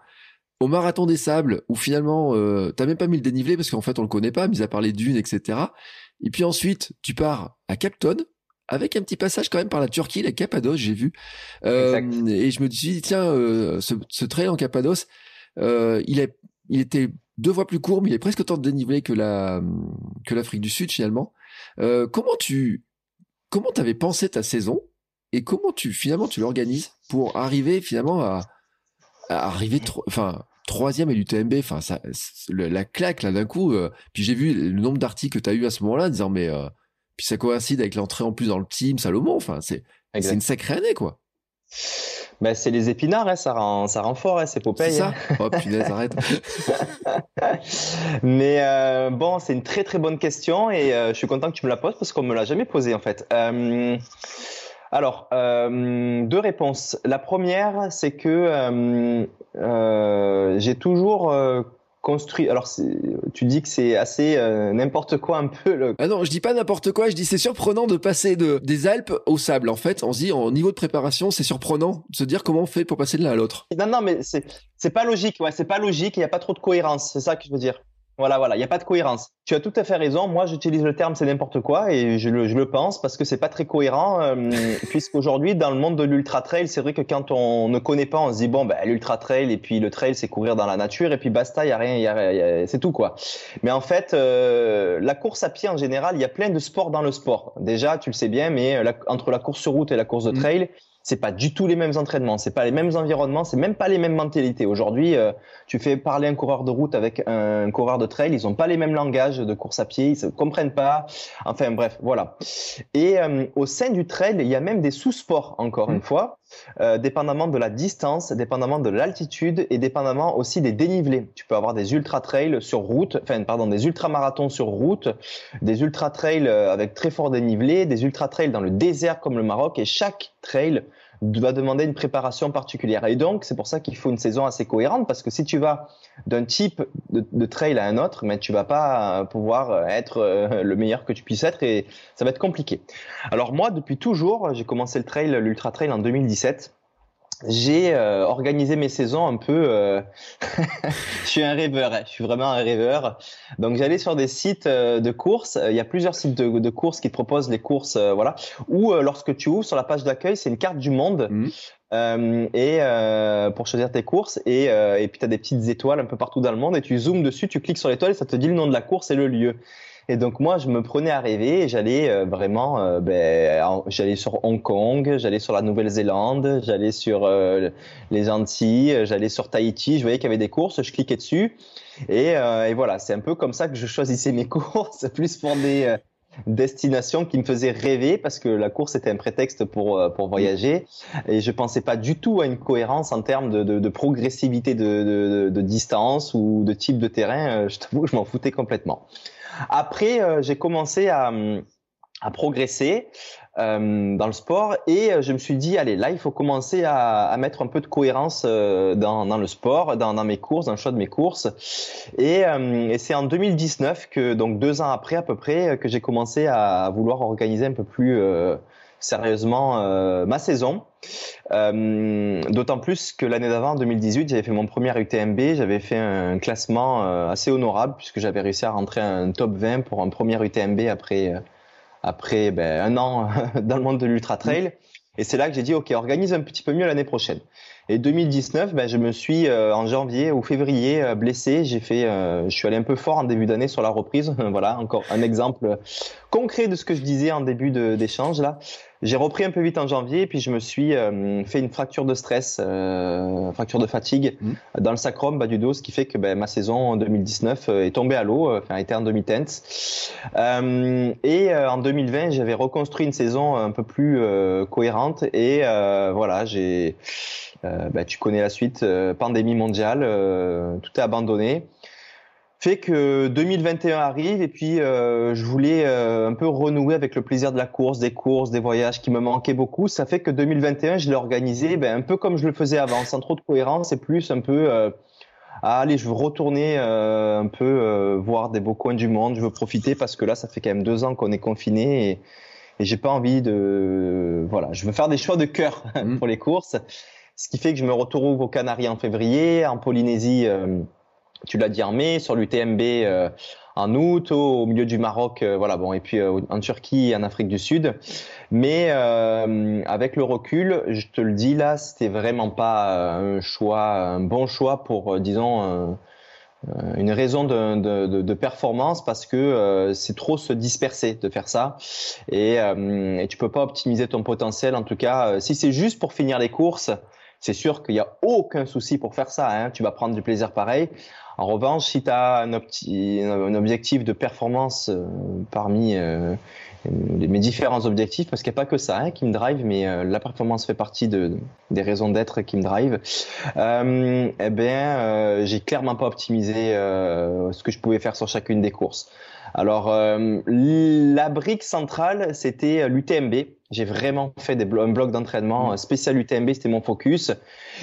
[SPEAKER 1] au marathon des sables où finalement euh, t'as même pas mis le dénivelé parce qu'en fait on le connaît pas, mis à part les dunes, etc. Et puis ensuite tu pars à Capton avec un petit passage quand même par la Turquie, la Cappadoce, j'ai vu. Euh, et je me suis dit tiens, euh, ce, ce, trail en Cappadoce, euh, il est, il était deux fois plus court, mais il est presque autant de dénivelé que la que l'Afrique du Sud finalement. Comment tu comment t'avais pensé ta saison et comment tu finalement tu l'organises pour arriver finalement à, à arriver enfin troisième et l'UTMB, enfin ça, la claque là d'un coup. Euh, puis j'ai vu le nombre d'articles que tu as eu à ce moment-là, disant mais euh, puis ça coïncide avec l'entrée en plus dans le team Salomon. Enfin c'est c'est une sacrée année quoi.
[SPEAKER 2] Ben, c'est les épinards, hein, ça rend ça rend fort, hein, c'est Popeye.
[SPEAKER 1] ça. Hein. Oh punaise, arrête.
[SPEAKER 2] mais euh, bon, c'est une très très bonne question et je suis content que tu me la poses parce qu'on me l'a jamais posée en fait. Alors, euh, deux réponses. La première, c'est que euh, euh, j'ai toujours construit. Alors, tu dis que c'est assez n'importe quoi un peu. Le...
[SPEAKER 1] Ah non, je dis pas n'importe quoi. Je dis c'est surprenant de passer de des Alpes au sable. En fait, on se dit en niveau de préparation, c'est surprenant de se dire comment on fait pour passer de l'un à l'autre.
[SPEAKER 2] Non, non, mais c'est c'est pas logique. Ouais, c'est pas logique. Il y a pas trop de cohérence. C'est ça que je veux dire. Voilà, voilà, il n'y a pas de cohérence. Tu as tout à fait raison. Moi, j'utilise le terme c'est n'importe quoi et je le, je le, pense parce que c'est pas très cohérent. Euh, Puisqu'aujourd'hui, dans le monde de l'ultra trail, c'est vrai que quand on ne connaît pas, on se dit bon, ben, l'ultra trail et puis le trail, c'est courir dans la nature et puis basta, il y a rien, y a, c'est tout quoi. Mais en fait, euh, la course à pied en général, il y a plein de sports dans le sport. Déjà, tu le sais bien, mais entre la course sur route et la course de mmh. C'est pas du tout les mêmes entraînements, c'est pas les mêmes environnements, c'est même pas les mêmes mentalités. Aujourd'hui, euh, tu fais parler un coureur de route avec un, coureur de trail, ils ont pas les mêmes langages de course à pied, ils se comprennent pas. Enfin bref, voilà. Et euh, au sein du trail, il y a même des sous-sports encore une mmh. fois, euh, dépendamment de la distance, dépendamment de l'altitude et dépendamment aussi des dénivelés. Tu peux avoir des ultra trails sur route, enfin pardon, des ultra marathons sur route, des ultra trails avec très fort dénivelé, des ultra trails dans le désert comme le Maroc et chaque trail va demander une préparation particulière. Et donc, c'est pour ça qu'il faut une saison assez cohérente, parce que si tu vas d'un type de, trail à un autre, mais tu vas pas pouvoir être euh, le meilleur que tu puisses être et ça va être compliqué. Alors moi, depuis toujours, j'ai commencé le trail, l'ultra trail en 2017 j'ai euh, organisé mes saisons un peu. Euh... je suis un rêveur, hein. je suis vraiment un rêveur. Donc j'allais sur des sites euh, de courses. Il y a plusieurs sites de, de courses qui te proposent les courses, euh, voilà. Ou lorsque tu ouvres sur la page d'accueil, c'est une carte du monde. Mmh. et pour choisir tes courses et, et puis tu as des petites étoiles un peu partout dans le monde et tu zoomes dessus, tu cliques sur l'étoile et ça te dit le nom de la course et le lieu. Et donc moi, je me prenais à rêver et j'allais euh, vraiment, euh, ben, j'allais sur Hong Kong, j'allais sur la Nouvelle-Zélande, j'allais sur euh, les Antilles, j'allais sur Tahiti. Je voyais qu'il y avait des courses, je cliquais dessus et, et voilà, c'est un peu comme ça que je choisissais mes courses, plus pour des destinations qui me faisaient rêver parce que la course était un prétexte pour pour voyager et je pensais pas du tout à une cohérence en termes de, de, de progressivité de, de, de, distance ou de type de terrain. Je t'avoue, je m'en foutais complètement. Après, euh, j'ai commencé à, à progresser euh, dans le sport. Et euh, je me suis dit allez là il faut commencer à, mettre un peu de cohérence euh, dans, dans, le sport dans, mes courses dans le choix de mes courses. Et, c'est en 2019 que donc deux ans après à peu près que j'ai commencé à vouloir organiser un peu plus sérieusement ma saison. D'autant plus que l'année d'avant, en 2018, j'avais fait mon premier UTMB, j'avais fait un classement assez honorable puisque j'avais réussi à rentrer un top 20 pour un premier UTMB après, après ben, un an dans le monde de l'ultra trail. Et c'est là que j'ai dit, OK, organise un petit peu mieux l'année prochaine. Et 2019, ben, je me suis euh, en janvier ou février euh, blessé. J'ai fait, euh, je suis allé un peu fort en début d'année sur la reprise. voilà, encore un exemple concret de ce que je disais en début d'échange là. J'ai repris un peu vite en janvier, puis je me suis fait une fracture de stress, fracture de fatigue mmh. dans le sacrum bas du dos, ce qui fait que ben, ma saison en 2019 est tombée à l'eau, enfin été en demi-teinte. et en 2020, j'avais reconstruit une saison un peu plus cohérente et voilà, j'ai euh, bah, tu connais la suite, euh, pandémie mondiale, euh, tout est abandonné fait que 2021 arrive et puis euh, je voulais euh, un peu renouer avec le plaisir de la course, des courses, des voyages qui me manquaient beaucoup. Ça fait que 2021, je l'ai organisé ben, un peu comme je le faisais avant, sans trop de cohérence et plus un peu euh, ah, allez, je veux retourner un peu voir des beaux coins du monde, je veux profiter parce que là, ça fait quand même deux ans qu'on est confiné et, et j'ai pas envie de voilà, je veux faire des choix de cœur mmh. pour les courses. Ce qui fait que je me retrouve aux Canaries en février, en Polynésie, euh, tu l'as dit mai, sur l'UTMB euh, en août, au, milieu du Maroc, euh, voilà, bon, et puis en Turquie en Afrique du Sud. Mais avec le recul, je te le dis là, c'était vraiment pas un choix, un bon choix pour, disons, une raison de, de, de, performance parce que c'est trop se disperser de faire ça et, et tu peux pas optimiser ton potentiel en tout cas si c'est juste pour finir les courses c'est sûr qu'il n'y a aucun souci pour faire ça. Hein. Tu vas prendre du plaisir pareil. En revanche, si tu as un, objectif de performance euh, parmi euh, mes différents objectifs, parce qu'il n'y a pas que ça hein, qui me drive, mais euh, la performance fait partie de, des raisons d'être qui me drive, eh bien, j'ai clairement pas optimisé ce que je pouvais faire sur chacune des courses. Alors, la brique centrale, c'était l'UTMB. J'ai vraiment fait des un bloc d'entraînement mmh. spécial UTMB, c'était mon focus.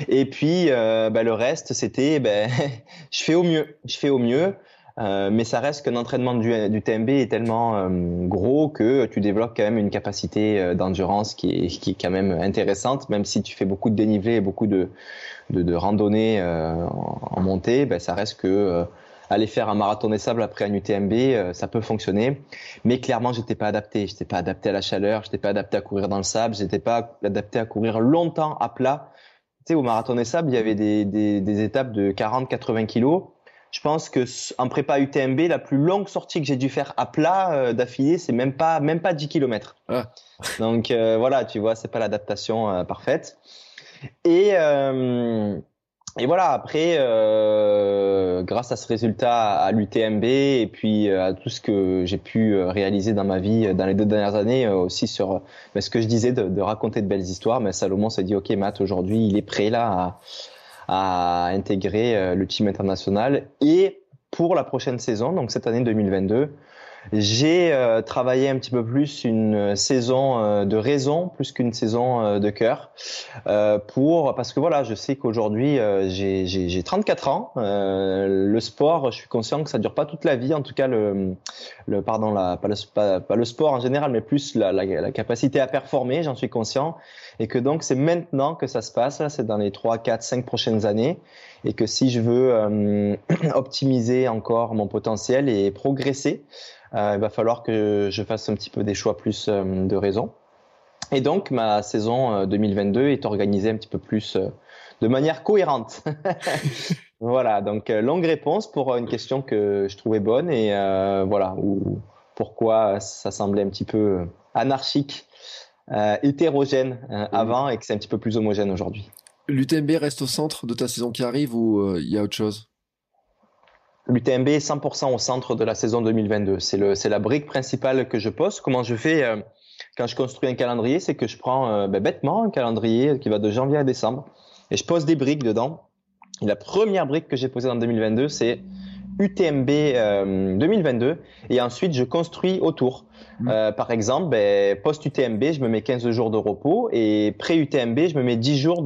[SPEAKER 2] Et puis, euh, bah, le reste, c'était, ben, je fais au mieux. Je fais au mieux. Euh, mais ça reste qu'un entraînement du, du, TMB est tellement euh, gros que tu développes quand même une capacité euh, d'endurance qui est, qui est quand même intéressante, même si tu fais beaucoup de dénivelé et beaucoup de, de, de randonnées en, en, montée, ben, ça reste que aller faire un marathon des sables après un UTMB, euh, ça peut fonctionner. Mais clairement, j'étais pas adapté. J'étais pas adapté à la chaleur, j'étais pas adapté à courir dans le sable, j'étais pas adapté à courir longtemps à plat. Tu sais, au marathon des sables, il y avait des, des, des étapes de 40-80 kilos. Je pense que en prépa UTMB, la plus longue sortie que j'ai dû faire à plat euh, d'affilée, c'est même pas même pas 10 km. Ah. Donc euh, voilà, tu vois, c'est pas l'adaptation parfaite. Et et voilà, après, euh, grâce à ce résultat à l'UTMB et puis euh, à tout ce que j'ai pu euh, réaliser dans ma vie dans les deux dernières années, aussi sur mais ce que je disais de, de, raconter de belles histoires, mais Salomon s'est dit, ok Matt, aujourd'hui il est prêt là à, à intégrer le team international et pour la prochaine saison, donc cette année 2022, j'ai euh, travaillé un petit peu plus une saison euh, de raison plus qu'une saison euh, de cœur pour parce que voilà, je sais qu'aujourd'hui j'ai 34 ans. le sport, je suis conscient que ça dure pas toute la vie. En tout cas, le, le pardon, la, pas, le, pas, le sport en général, mais plus la, la, la capacité à performer. J'en suis conscient et que donc c'est maintenant que ça se passe. C'est dans les 3, 4, 5 prochaines années et que si je veux optimiser encore mon potentiel et progresser, euh, il va falloir que je fasse un petit peu des choix plus euh, de raison. Et donc, ma saison 2022 euh, est organisée un petit peu plus de manière cohérente. voilà, donc longue réponse pour une question que je trouvais bonne et voilà, où pourquoi ça semblait un petit peu anarchique, hétérogène avant et que c'est un petit peu plus homogène aujourd'hui.
[SPEAKER 1] L'UTMB reste au centre de ta saison qui arrive ou il y a autre chose?
[SPEAKER 2] L'UTMB est 100% au centre de la saison 2022. C'est la brique principale que je pose. Comment je fais euh, quand je construis un calendrier C'est que je prends euh, ben, bêtement un calendrier qui va de janvier à décembre et je pose des briques dedans. Et la première brique que j'ai posée en 2022, c'est UTMB 2022 euh, et ensuite je construis autour. Mmh. par exemple, ben, post-UTMB, je me mets 15 jours de repos et pré-UTMB, je me mets 10 jours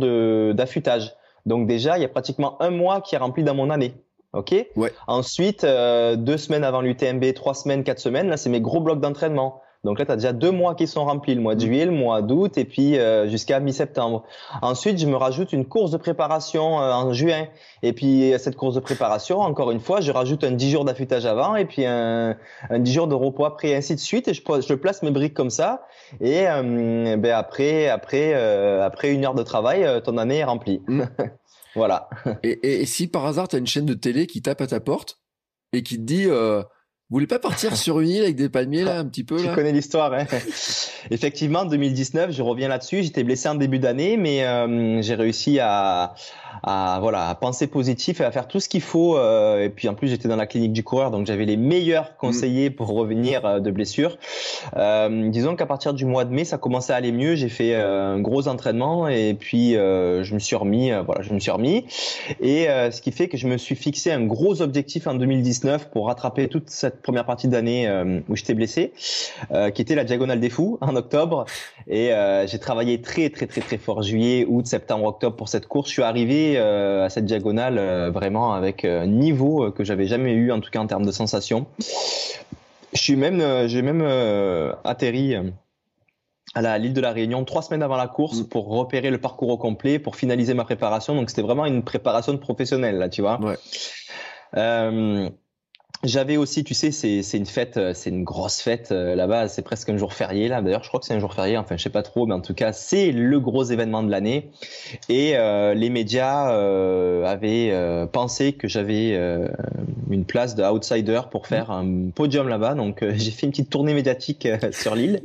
[SPEAKER 2] d'affûtage. Donc déjà, il y a pratiquement un mois qui est rempli dans mon année. Ok.
[SPEAKER 1] Ouais.
[SPEAKER 2] Ensuite, euh, deux semaines avant l'UTMB, trois semaines, quatre semaines, là, c'est mes gros blocs d'entraînement. Donc là, tu as déjà deux mois qui sont remplis, le mois de mm. juillet, le mois d'août et puis euh, jusqu'à mi-septembre. Ensuite, je me rajoute une course de préparation euh, en juin. Et puis cette course de préparation, encore une fois, je rajoute un 10 jours d'affûtage avant et puis un, un 10 jours de repos après, et ainsi de suite. Et je, je place mes briques comme ça. Et ben après, après, après une heure de travail, ton année est remplie. Voilà.
[SPEAKER 1] et, si par hasard, tu as une chaîne de télé qui tape à ta porte et qui te dit euh, vous voulez pas partir sur une île avec des palmiers là un petit peu
[SPEAKER 2] là? Tu connais l'histoire. Hein Effectivement, 2019, je reviens là-dessus. J'étais blessé en début d'année, mais euh, j'ai réussi à, à voilà à penser positif et à faire tout ce qu'il faut. Euh, et puis en plus, j'étais dans la clinique du coureur, donc j'avais les meilleurs conseillers pour revenir euh, de blessure. Euh, disons qu'à partir du mois de mai, ça commençait à aller mieux. J'ai fait un gros entraînement et puis je me suis remis. voilà, je me suis remis. Et ce qui fait que je me suis fixé un gros objectif en 2019 pour rattraper toute cette première partie d'année où j'étais blessé, qui était la diagonale des fous en octobre. Et j'ai travaillé très très très très fort juillet, août, septembre, octobre pour cette course. Je suis arrivé euh, à cette diagonale euh, vraiment avec un niveau euh, que j'avais jamais eu, en tout cas en termes de sensations. Je suis même, j'ai même atterri à l'île de la Réunion trois semaines avant la course mm. pour repérer le parcours au complet, pour finaliser ma préparation. Donc c'était vraiment une préparation de professionnel là, tu vois.
[SPEAKER 1] Ouais.
[SPEAKER 2] J'avais aussi, tu sais, c'est une fête, euh, c'est une grosse fête euh, là-bas. C'est presque un jour férié là. D'ailleurs, je crois que c'est un jour férié. Enfin, je sais pas trop, mais en tout cas, c'est le gros événement de l'année. Et euh, les médias euh, avaient euh, pensé que j'avais une place de outsider pour faire un podium là-bas. Donc, j'ai fait une petite tournée médiatique sur l'île.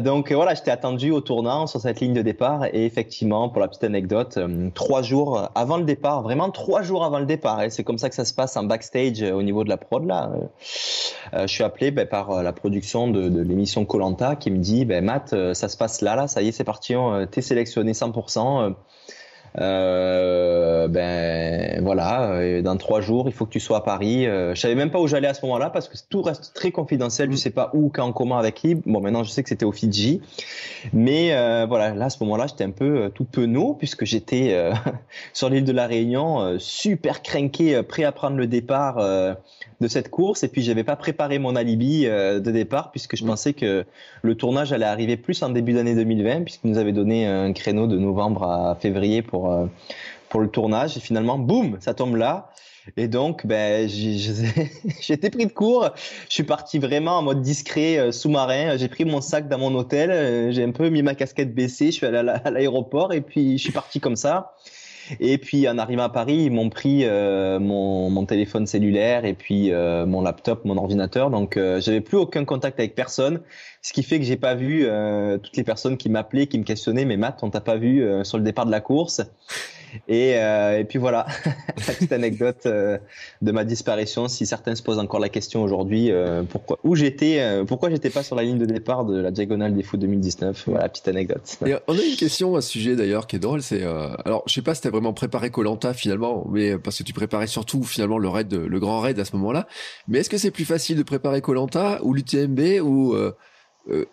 [SPEAKER 2] donc voilà, j'étais attendu au tournant sur cette ligne de départ. Et effectivement, pour la petite anecdote, trois jours avant le départ, vraiment trois jours avant le départ. Et c'est comme ça que ça se passe en backstage au niveau de la là. Euh, euh, je suis appelé ben, par euh, la production de, l'émission Colanta qui me dit ben, Matt, ça se passe là, là, ça y est, c'est parti, t'es sélectionné 100%. Euh, ben voilà, dans trois jours, il faut que tu sois à Paris. je savais même pas où j'allais à ce moment-là parce que tout reste très confidentiel. Je sais pas où, quand, comment, avec qui. Bon, maintenant je sais que c'était au Fidji, mais voilà, là à ce moment-là, j'étais un peu tout penaud puisque j'étais sur l'île de la Réunion, super craqué, prêt à prendre le départ de cette course et puis j'avais pas préparé mon alibi euh, de départ puisque je mm. pensais que le tournage allait arriver plus en début d'année 2020 puisqu'il nous avait donné un créneau de novembre à février pour euh, pour le tournage. Et finalement boum ça tombe là. Et donc ben j'étais pris de court. Je suis parti vraiment en mode discret euh, sous-marin. J'ai pris mon sac dans mon hôtel. J'ai un peu mis ma casquette baissée. Je suis allé à l'aéroport et puis je suis parti comme ça et puis en arrivant à Paris, ils m'ont pris euh, mon, mon, téléphone cellulaire et puis euh, mon laptop, mon ordinateur. Donc euh, j'avais plus aucun contact avec personne, ce qui fait que j'ai pas vu euh, toutes les personnes qui m'appelaient, qui me questionnaient. Mais Matt, on t'a pas vu sur le départ de la course. Et, euh, et puis voilà, la petite anecdote euh, de ma disparition. Si certains se posent encore la question aujourd'hui, euh, pourquoi où j'étais, pourquoi j'étais pas sur la ligne de départ de la diagonale des fous 2019. Voilà, petite anecdote.
[SPEAKER 1] On a une question à ce sujet d'ailleurs qui est drôle. C'est alors je sais pas si t'as vraiment préparé Colanta finalement, mais parce que tu préparais surtout finalement le raid, le grand raid à ce moment-là. Mais est-ce que c'est plus facile de préparer Colanta ou l'UTMB ou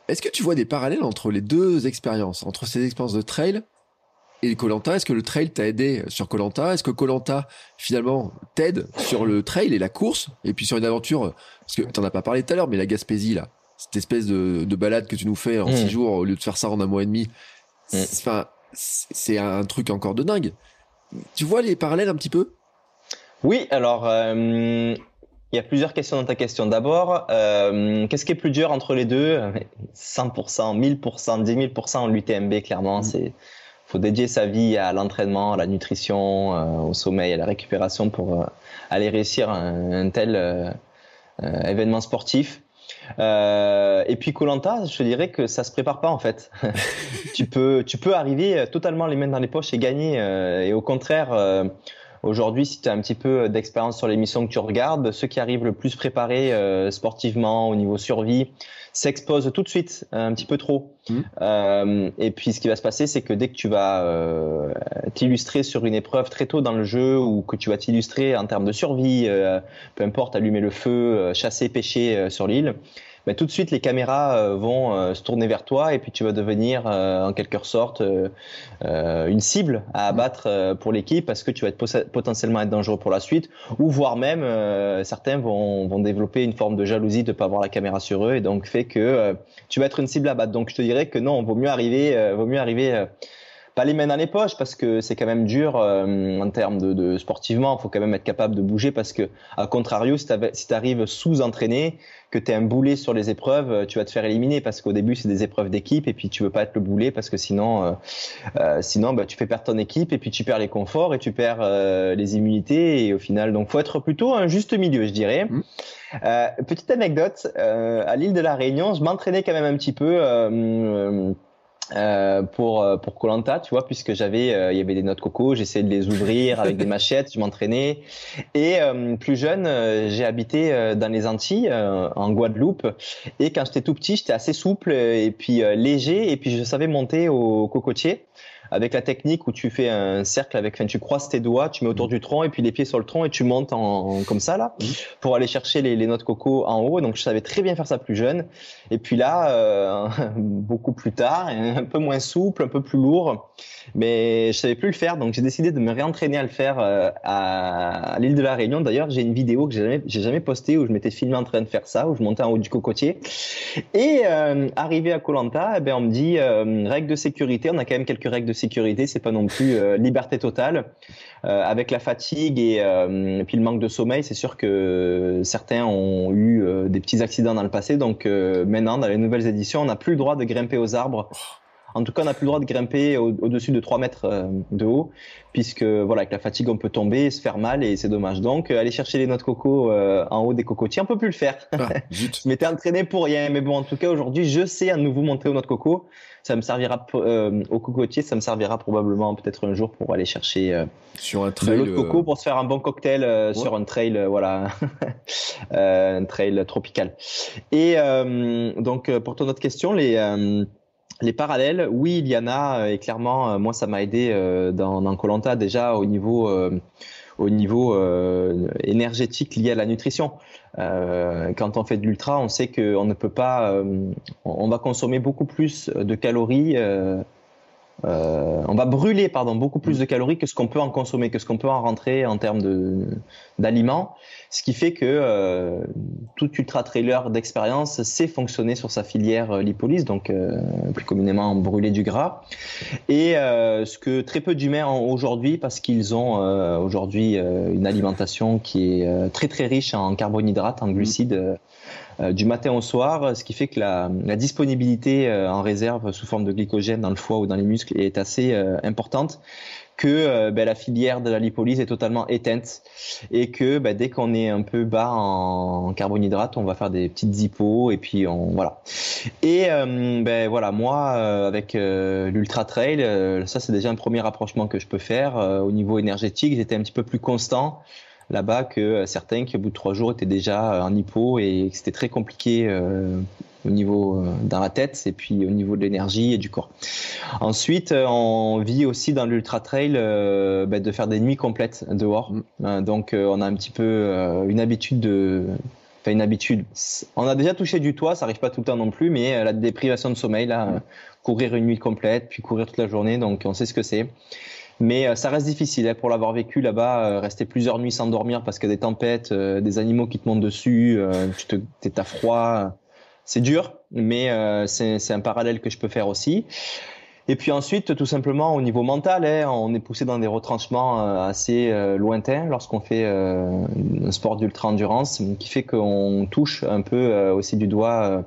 [SPEAKER 1] est-ce que tu vois des parallèles entre les deux expériences, entre ces expériences de trail et Colanta, est-ce que le trail t'a aidé sur Colanta? Est-ce que Colanta finalement t'aide sur le trail et la course? Et puis sur une aventure Parce que t'en as pas parlé tout à l'heure, mais la Gaspésie là, cette espèce de, de balade que tu nous fais en six mm. jours au lieu de faire ça en un mois et demi, mm. enfin c'est un truc encore de dingue. Tu vois les parallèles un petit peu?
[SPEAKER 2] Oui, alors euh, il y a plusieurs questions dans ta question. D'abord, euh, qu'est-ce qui est plus dur entre les deux? 100%, 1000%, 10 000% l'UTMB, clairement, mm. c'est faut dédier sa vie à l'entraînement, à la nutrition, euh, au sommeil, à la récupération pour euh, aller réussir un, tel euh, événement sportif. Et puis Colanta, je dirais que ça se prépare pas en fait. tu peux, tu peux arriver totalement les mains dans les poches et gagner. Et au contraire, aujourd'hui, si tu as un petit peu d'expérience sur l'émission que tu regardes, ceux qui arrivent le plus préparés sportivement au niveau survie, s'expose tout de suite un petit peu trop. Mmh. Euh, et puis ce qui va se passer, c'est que dès que tu vas euh, t'illustrer sur une épreuve très tôt dans le jeu ou que tu vas t'illustrer en termes de survie, euh, peu importe, allumer le feu, euh, chasser, pêcher sur l'île, ben, tout de suite les caméras euh, vont euh, se tourner vers toi et puis tu vas devenir euh, en quelque sorte une cible à abattre pour l'équipe parce que tu vas être potentiellement être dangereux pour la suite ou voire même certains vont, vont développer une forme de jalousie de pas avoir la caméra sur eux et donc fait que tu vas être une cible à battre. Donc je te dirais que non, vaut mieux arriver, vaut mieux arriver pas les mains dans les poches parce que c'est quand même dur en termes de, de sportivement. Il faut quand même être capable de bouger parce que, à contrario, si tu arrives sous-entraîné, que tu es un boulet sur les épreuves, euh, tu vas te faire éliminer parce qu'au début c'est des épreuves d'équipe et puis tu veux pas être le boulet parce que sinon, euh, euh, sinon bah, tu fais perdre ton équipe et puis tu perds les conforts et tu perds les immunités et au final donc faut être plutôt un juste milieu je dirais. Mmh. petite anecdote, à l'île de la Réunion, je m'entraînais quand même un petit peu euh, pour euh, pour Colanta, tu vois, puisque j'avais euh, il y avait des notes coco, j'essayais de les ouvrir avec des machettes, je m'entraînais. Et plus jeune, j'ai habité dans les Antilles, en Guadeloupe. Et quand j'étais tout petit, j'étais assez souple et puis léger, et puis je savais monter au cocotier avec la technique où tu fais un cercle avec, enfin, tu croises tes doigts, tu mets autour mm. du tronc et puis les pieds sur le tronc et tu montes en, comme ça là mm. pour aller chercher les, les noix de coco en haut. Donc je savais très bien faire ça plus jeune. Et puis là, euh, beaucoup plus tard, un peu moins souple, un peu plus lourd, mais je savais plus le faire. Donc j'ai décidé de me réentraîner à le faire euh, à, l'île de la Réunion. D'ailleurs, j'ai une vidéo que j'ai jamais, jamais postée où je m'étais filmé en train de faire ça, où je montais en haut du cocotier. Et euh, arrivé à Colanta, eh ben on me dit euh, règles de sécurité. On a quand même quelques règles de sécurité, c'est pas non plus euh, liberté totale. Euh, avec la fatigue euh, et, puis le manque de sommeil, c'est sûr que certains ont eu des petits accidents dans le passé. Donc maintenant, dans les nouvelles éditions, on n'a plus le droit de grimper aux arbres. En tout cas, on n'a plus le droit de grimper au-dessus de 3 mètres de haut, puisque voilà, avec la fatigue, on peut tomber et se faire mal et c'est dommage. Donc, aller chercher les noix de coco en haut des cocotiers, on peut plus le faire. Ah, je m'étais entraîné pour rien, mais bon, en tout cas, aujourd'hui, je sais à nouveau monter aux noix de coco ça me servira euh, au cocotier, ça me servira probablement peut-être un jour pour aller chercher euh,
[SPEAKER 1] sur un trail,
[SPEAKER 2] de l'eau de coco pour se faire un bon cocktail euh, sur un trail, voilà, un trail tropical. Et donc pour ton autre question, les les parallèles, oui, il y en a et clairement, moi ça m'a aidé dans Colanta déjà au niveau au niveau euh, énergétique lié à la nutrition. Euh, quand on fait de l'ultra, on sait qu'on ne peut pas, euh, on va consommer beaucoup plus de calories euh, on va brûler pardon beaucoup plus de calories que ce qu'on peut en consommer, que ce qu'on peut en rentrer en termes de d'aliments, ce qui fait que euh, tout ultra trailer d'expérience sait fonctionner sur sa filière euh, lipolyse, donc plus communément brûler du gras, et ce que très peu d'humains ont aujourd'hui parce qu'ils ont aujourd'hui une alimentation qui est très très riche en carbohydrates, en glucides. Euh, du matin au soir, ce qui fait que la, disponibilité euh, en réserve sous forme de glycogène dans le foie ou dans les muscles est assez euh, importante que ben, la filière de la lipolyse est totalement éteinte et que ben, dès qu'on est un peu bas en, carbonhydrate, on va faire des petites hippos et puis on voilà. Et ben voilà, moi avec l'ultra trail, ça c'est déjà un premier rapprochement que je peux faire au niveau énergétique. J'étais un petit peu plus constant là-bas que euh, certains qui au bout de trois jours étaient déjà euh, en hypo et que c'était très compliqué euh, au niveau dans la tête et puis au niveau de l'énergie et du corps. Ensuite, on vit aussi dans l'ultra trail bah, de faire des nuits complètes dehors. Mm. donc, on a un petit peu une habitude de Enfin, une habitude. On a déjà touché du toit, ça arrive pas tout le temps non plus, mais la déprivation de sommeil, là, mm. courir une nuit complète, puis courir toute la journée, donc on sait ce que c'est. Mais euh, ça reste difficile hein, pour l'avoir vécu là-bas, euh, rester plusieurs nuits sans dormir parce qu'il y a des tempêtes, euh, des animaux qui te montent dessus, tu te, à froid. C'est dur, mais c'est un parallèle que je peux faire aussi. Et puis ensuite, tout simplement au niveau mental, hein, on est poussé dans des retranchements assez lointains lorsqu'on fait un sport d'ultra endurance, qui fait qu'on touche un peu aussi du doigt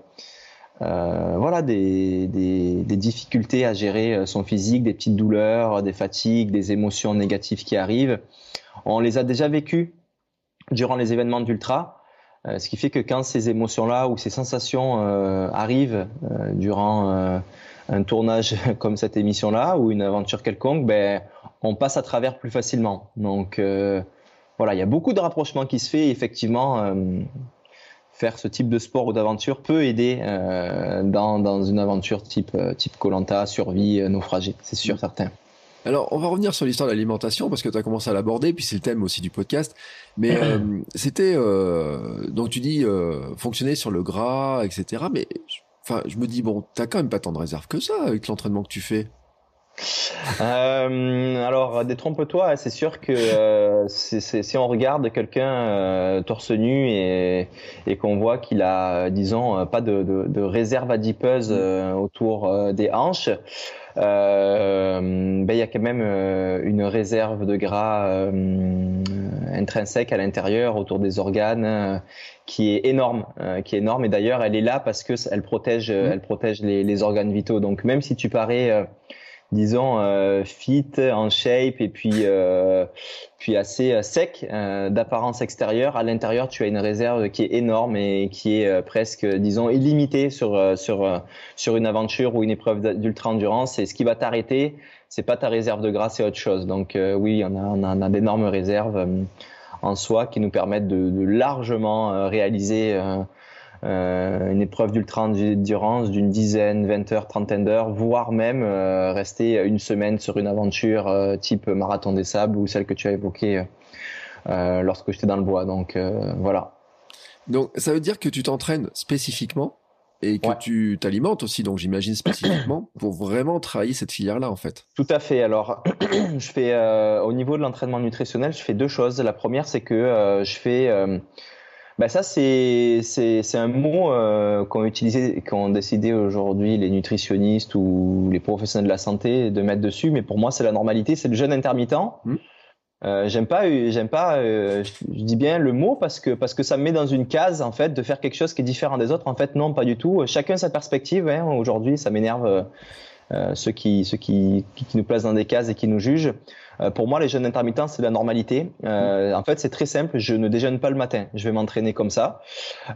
[SPEAKER 2] euh, voilà, des, des, difficultés à gérer euh, son physique, des petites douleurs, des fatigues, des émotions négatives qui arrivent. On les a déjà vécues durant les événements d'ultra. ce qui fait que quand ces émotions-là ou ces sensations arrivent durant un tournage comme cette émission-là ou une aventure quelconque, ben, on passe à travers plus facilement. Donc voilà, il y a beaucoup de rapprochements qui se fait. effectivement, faire ce type de sport ou d'aventure peut aider euh, dans, dans, une aventure type euh, type Colanta, survie, euh, naufragé, c'est sûr, certain.
[SPEAKER 1] Alors, on va revenir sur l'histoire de l'alimentation parce que tu as commencé à l'aborder, puis c'est le thème aussi du podcast. Mais c'était donc tu dis fonctionner sur le gras, etc. Mais enfin, je me dis bon, t'as quand même pas tant de réserve que ça avec l'entraînement que tu fais.
[SPEAKER 2] Euh, alors, détrompe-toi, c'est sûr que euh, si on regarde quelqu'un euh, torse nu et, et qu'on voit qu'il a, disons, pas de, de, de réserve adipeuse mm. autour des hanches, ben, il y a quand même une réserve de gras intrinsèque à l'intérieur autour des organes qui est énorme, qui est énorme. Et d'ailleurs, elle est là parce que elle protège, mm. elle protège les, les, organes vitaux. Donc, même si tu parais disons euh, fit, en shape et puis euh, puis assez euh, sec d'apparence extérieure. À l'intérieur, tu as une réserve qui est énorme et qui est presque, disons, illimitée sur sur sur une aventure ou une épreuve d'ultra endurance. Et ce qui va t'arrêter, c'est pas ta réserve de gras, c'est autre chose. Donc oui, on a on a, d'énormes réserves en soi qui nous permettent de largement réaliser euh, une épreuve d'ultra endurance d'une dizaine, vingt heures, trentaine d'heures, voire même euh, rester une semaine sur une aventure euh, type marathon des sables ou celle que tu as évoquée lorsque j'étais dans le bois. Donc voilà.
[SPEAKER 1] Donc ça veut dire que tu t'entraînes spécifiquement et que tu t'alimentes aussi, donc j'imagine spécifiquement, pour vraiment travailler cette filière-là, en fait.
[SPEAKER 2] Tout à fait. Alors, je fais au niveau de l'entraînement nutritionnel, je fais deux choses. La première, c'est que je fais bah ça c'est c'est un mot euh, qu'ont utilisé qu'ont décidé aujourd'hui les nutritionnistes ou les professionnels de la santé de mettre dessus. Mais pour moi c'est la normalité. C'est le jeûne intermittent. Mmh. euh, j'aime pas j'aime pas euh, je, dis bien le mot parce que parce que ça me met dans une case en fait de faire quelque chose qui est différent des autres. En fait non pas du tout. Chacun sa perspective hein. aujourd'hui ça m'énerve euh, ceux qui ceux qui, qui, nous placent dans des cases et qui nous jugent euh, pour moi, les jeûnes intermittents, c'est la normalité. Euh, en fait, c'est très simple. Je ne déjeune pas le matin. Je vais m'entraîner comme ça.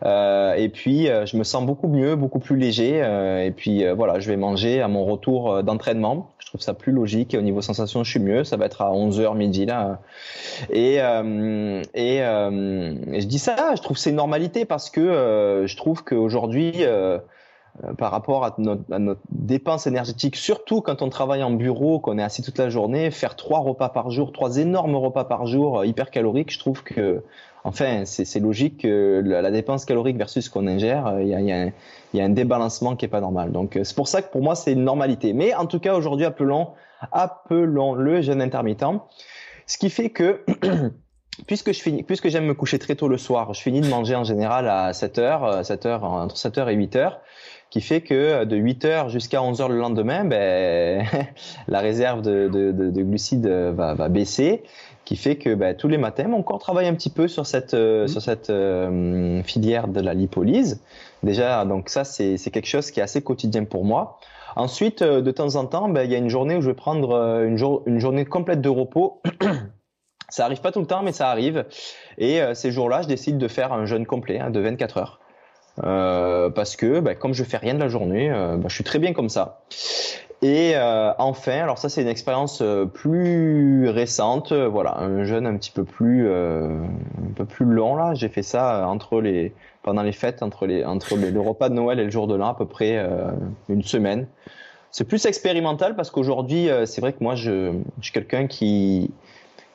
[SPEAKER 2] Euh, et puis, je me sens beaucoup mieux, beaucoup plus léger. et puis, voilà, je vais manger à mon retour d'entraînement. Je trouve ça plus logique. Au niveau sensation, je suis mieux. Ça va être à 11h midi là. Et, et, et je dis ça, je trouve c'est une normalité parce que je trouve qu'aujourd'hui, euh, par rapport à notre, à notre, dépense énergétique, surtout quand on travaille en bureau, qu'on est assis toute la journée, faire trois repas par jour, trois énormes repas par jour, euh, hyper caloriques, je trouve que, enfin, c'est logique que la, dépense calorique versus ce qu'on ingère, euh, il y a, y, a un, y a, un débalancement qui est pas normal. Donc, c'est pour ça que pour moi, c'est une normalité. Mais en tout cas, aujourd'hui, appelons, appelons le jeûne intermittent. Ce qui fait que puisque je finis, puisque j'aime me coucher très tôt le soir, je finis de manger en général à 7 heures, 7 heures, entre 7 heures et 8 heures qui fait que de 8 heures jusqu'à 11 heures le lendemain, ben, la réserve de, de, de, glucides va, va, baisser, qui fait que ben, tous les matins, mon corps travaille un petit peu sur cette, euh, mmh. sur cette euh, filière de la lipolyse. Déjà, donc ça, c'est quelque chose qui est assez quotidien pour moi. Ensuite, euh, de temps en temps, ben, il y a une journée où je vais prendre une, jour, une journée complète de repos. ça arrive pas tout le temps, mais ça arrive. Et ces jours-là, je décide de faire un jeûne complet hein, de 24 heures. Euh, parce que bah, comme je fais rien de la journée, euh, bah, je suis très bien comme ça. Et euh, enfin, alors ça c'est une expérience plus récente, voilà, un jeûne un petit peu plus un peu plus long là. J'ai fait ça pendant les fêtes, entre les entre les, le repas de Noël et le jour de l'an, à peu près une semaine. C'est plus expérimental parce qu'aujourd'hui, c'est vrai que moi je suis quelqu'un qui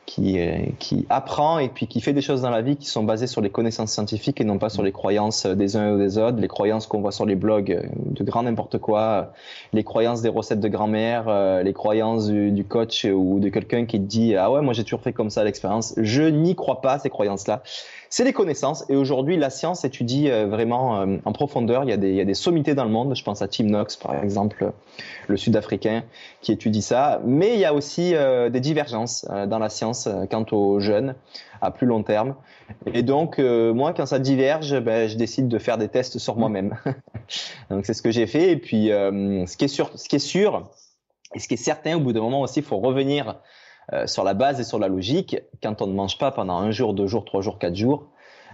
[SPEAKER 2] qui, euh, qui apprend et puis qui fait des choses dans la vie qui sont basées sur les connaissances scientifiques et non pas sur les croyances des uns ou des autres, les croyances qu'on voit sur les blogs euh, de grand n'importe quoi, les croyances des recettes de grand-mère, euh, les croyances du, du, coach ou de quelqu'un qui dit ah ouais moi j'ai toujours fait comme ça l'expérience. Je n'y crois pas ces croyances-là c'est des connaissances. Et aujourd'hui, la science étudie euh, vraiment euh, en profondeur. Il y, a des, il y a des sommités dans le monde. Je pense à Tim Knox, par exemple, le Sud-Africain, qui étudie ça. Mais il y a aussi euh, des divergences dans la science quant aux jeunes à plus long terme. Et donc, moi, quand ça diverge, ben, je décide de faire des tests sur moi-même. donc, c'est ce que j'ai fait. Et puis, ce qui est sûr, ce qui est sûr, et ce qui est certain, au bout d'un moment aussi, il faut revenir euh, sur la base et sur la logique, quand on ne mange pas pendant un jour, deux jours, trois jours, quatre jours,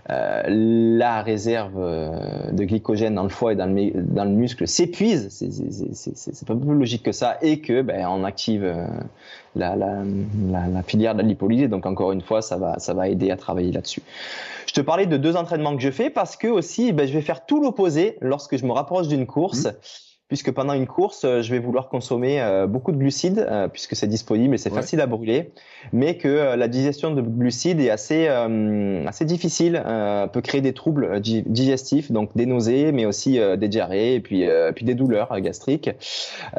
[SPEAKER 2] euh, la réserve euh, de glycogène dans le foie et dans le, muscle s'épuise, c'est pas plus logique que ça, et que ben, on active euh, la, la, la, filière de la lipolyse. Donc encore une fois, ça va, ça va aider à travailler là-dessus. Je te parlais de deux entraînements que je fais parce que aussi, ben, je vais faire tout l'opposé lorsque je me rapproche d'une course. Mmh puisque pendant une course, euh, je vais vouloir consommer euh, beaucoup de glucides, euh, puisque c'est disponible et c'est facile à brûler, mais que la digestion de glucides est assez, assez difficile, peut créer des troubles digestifs, donc des nausées, mais aussi des diarrhées, et puis, puis des douleurs gastriques.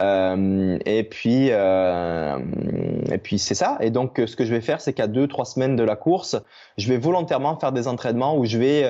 [SPEAKER 2] et puis, et puis c'est ça. Et donc, ce que je vais faire, c'est qu'à deux, trois semaines de la course, je vais volontairement faire des entraînements où je vais,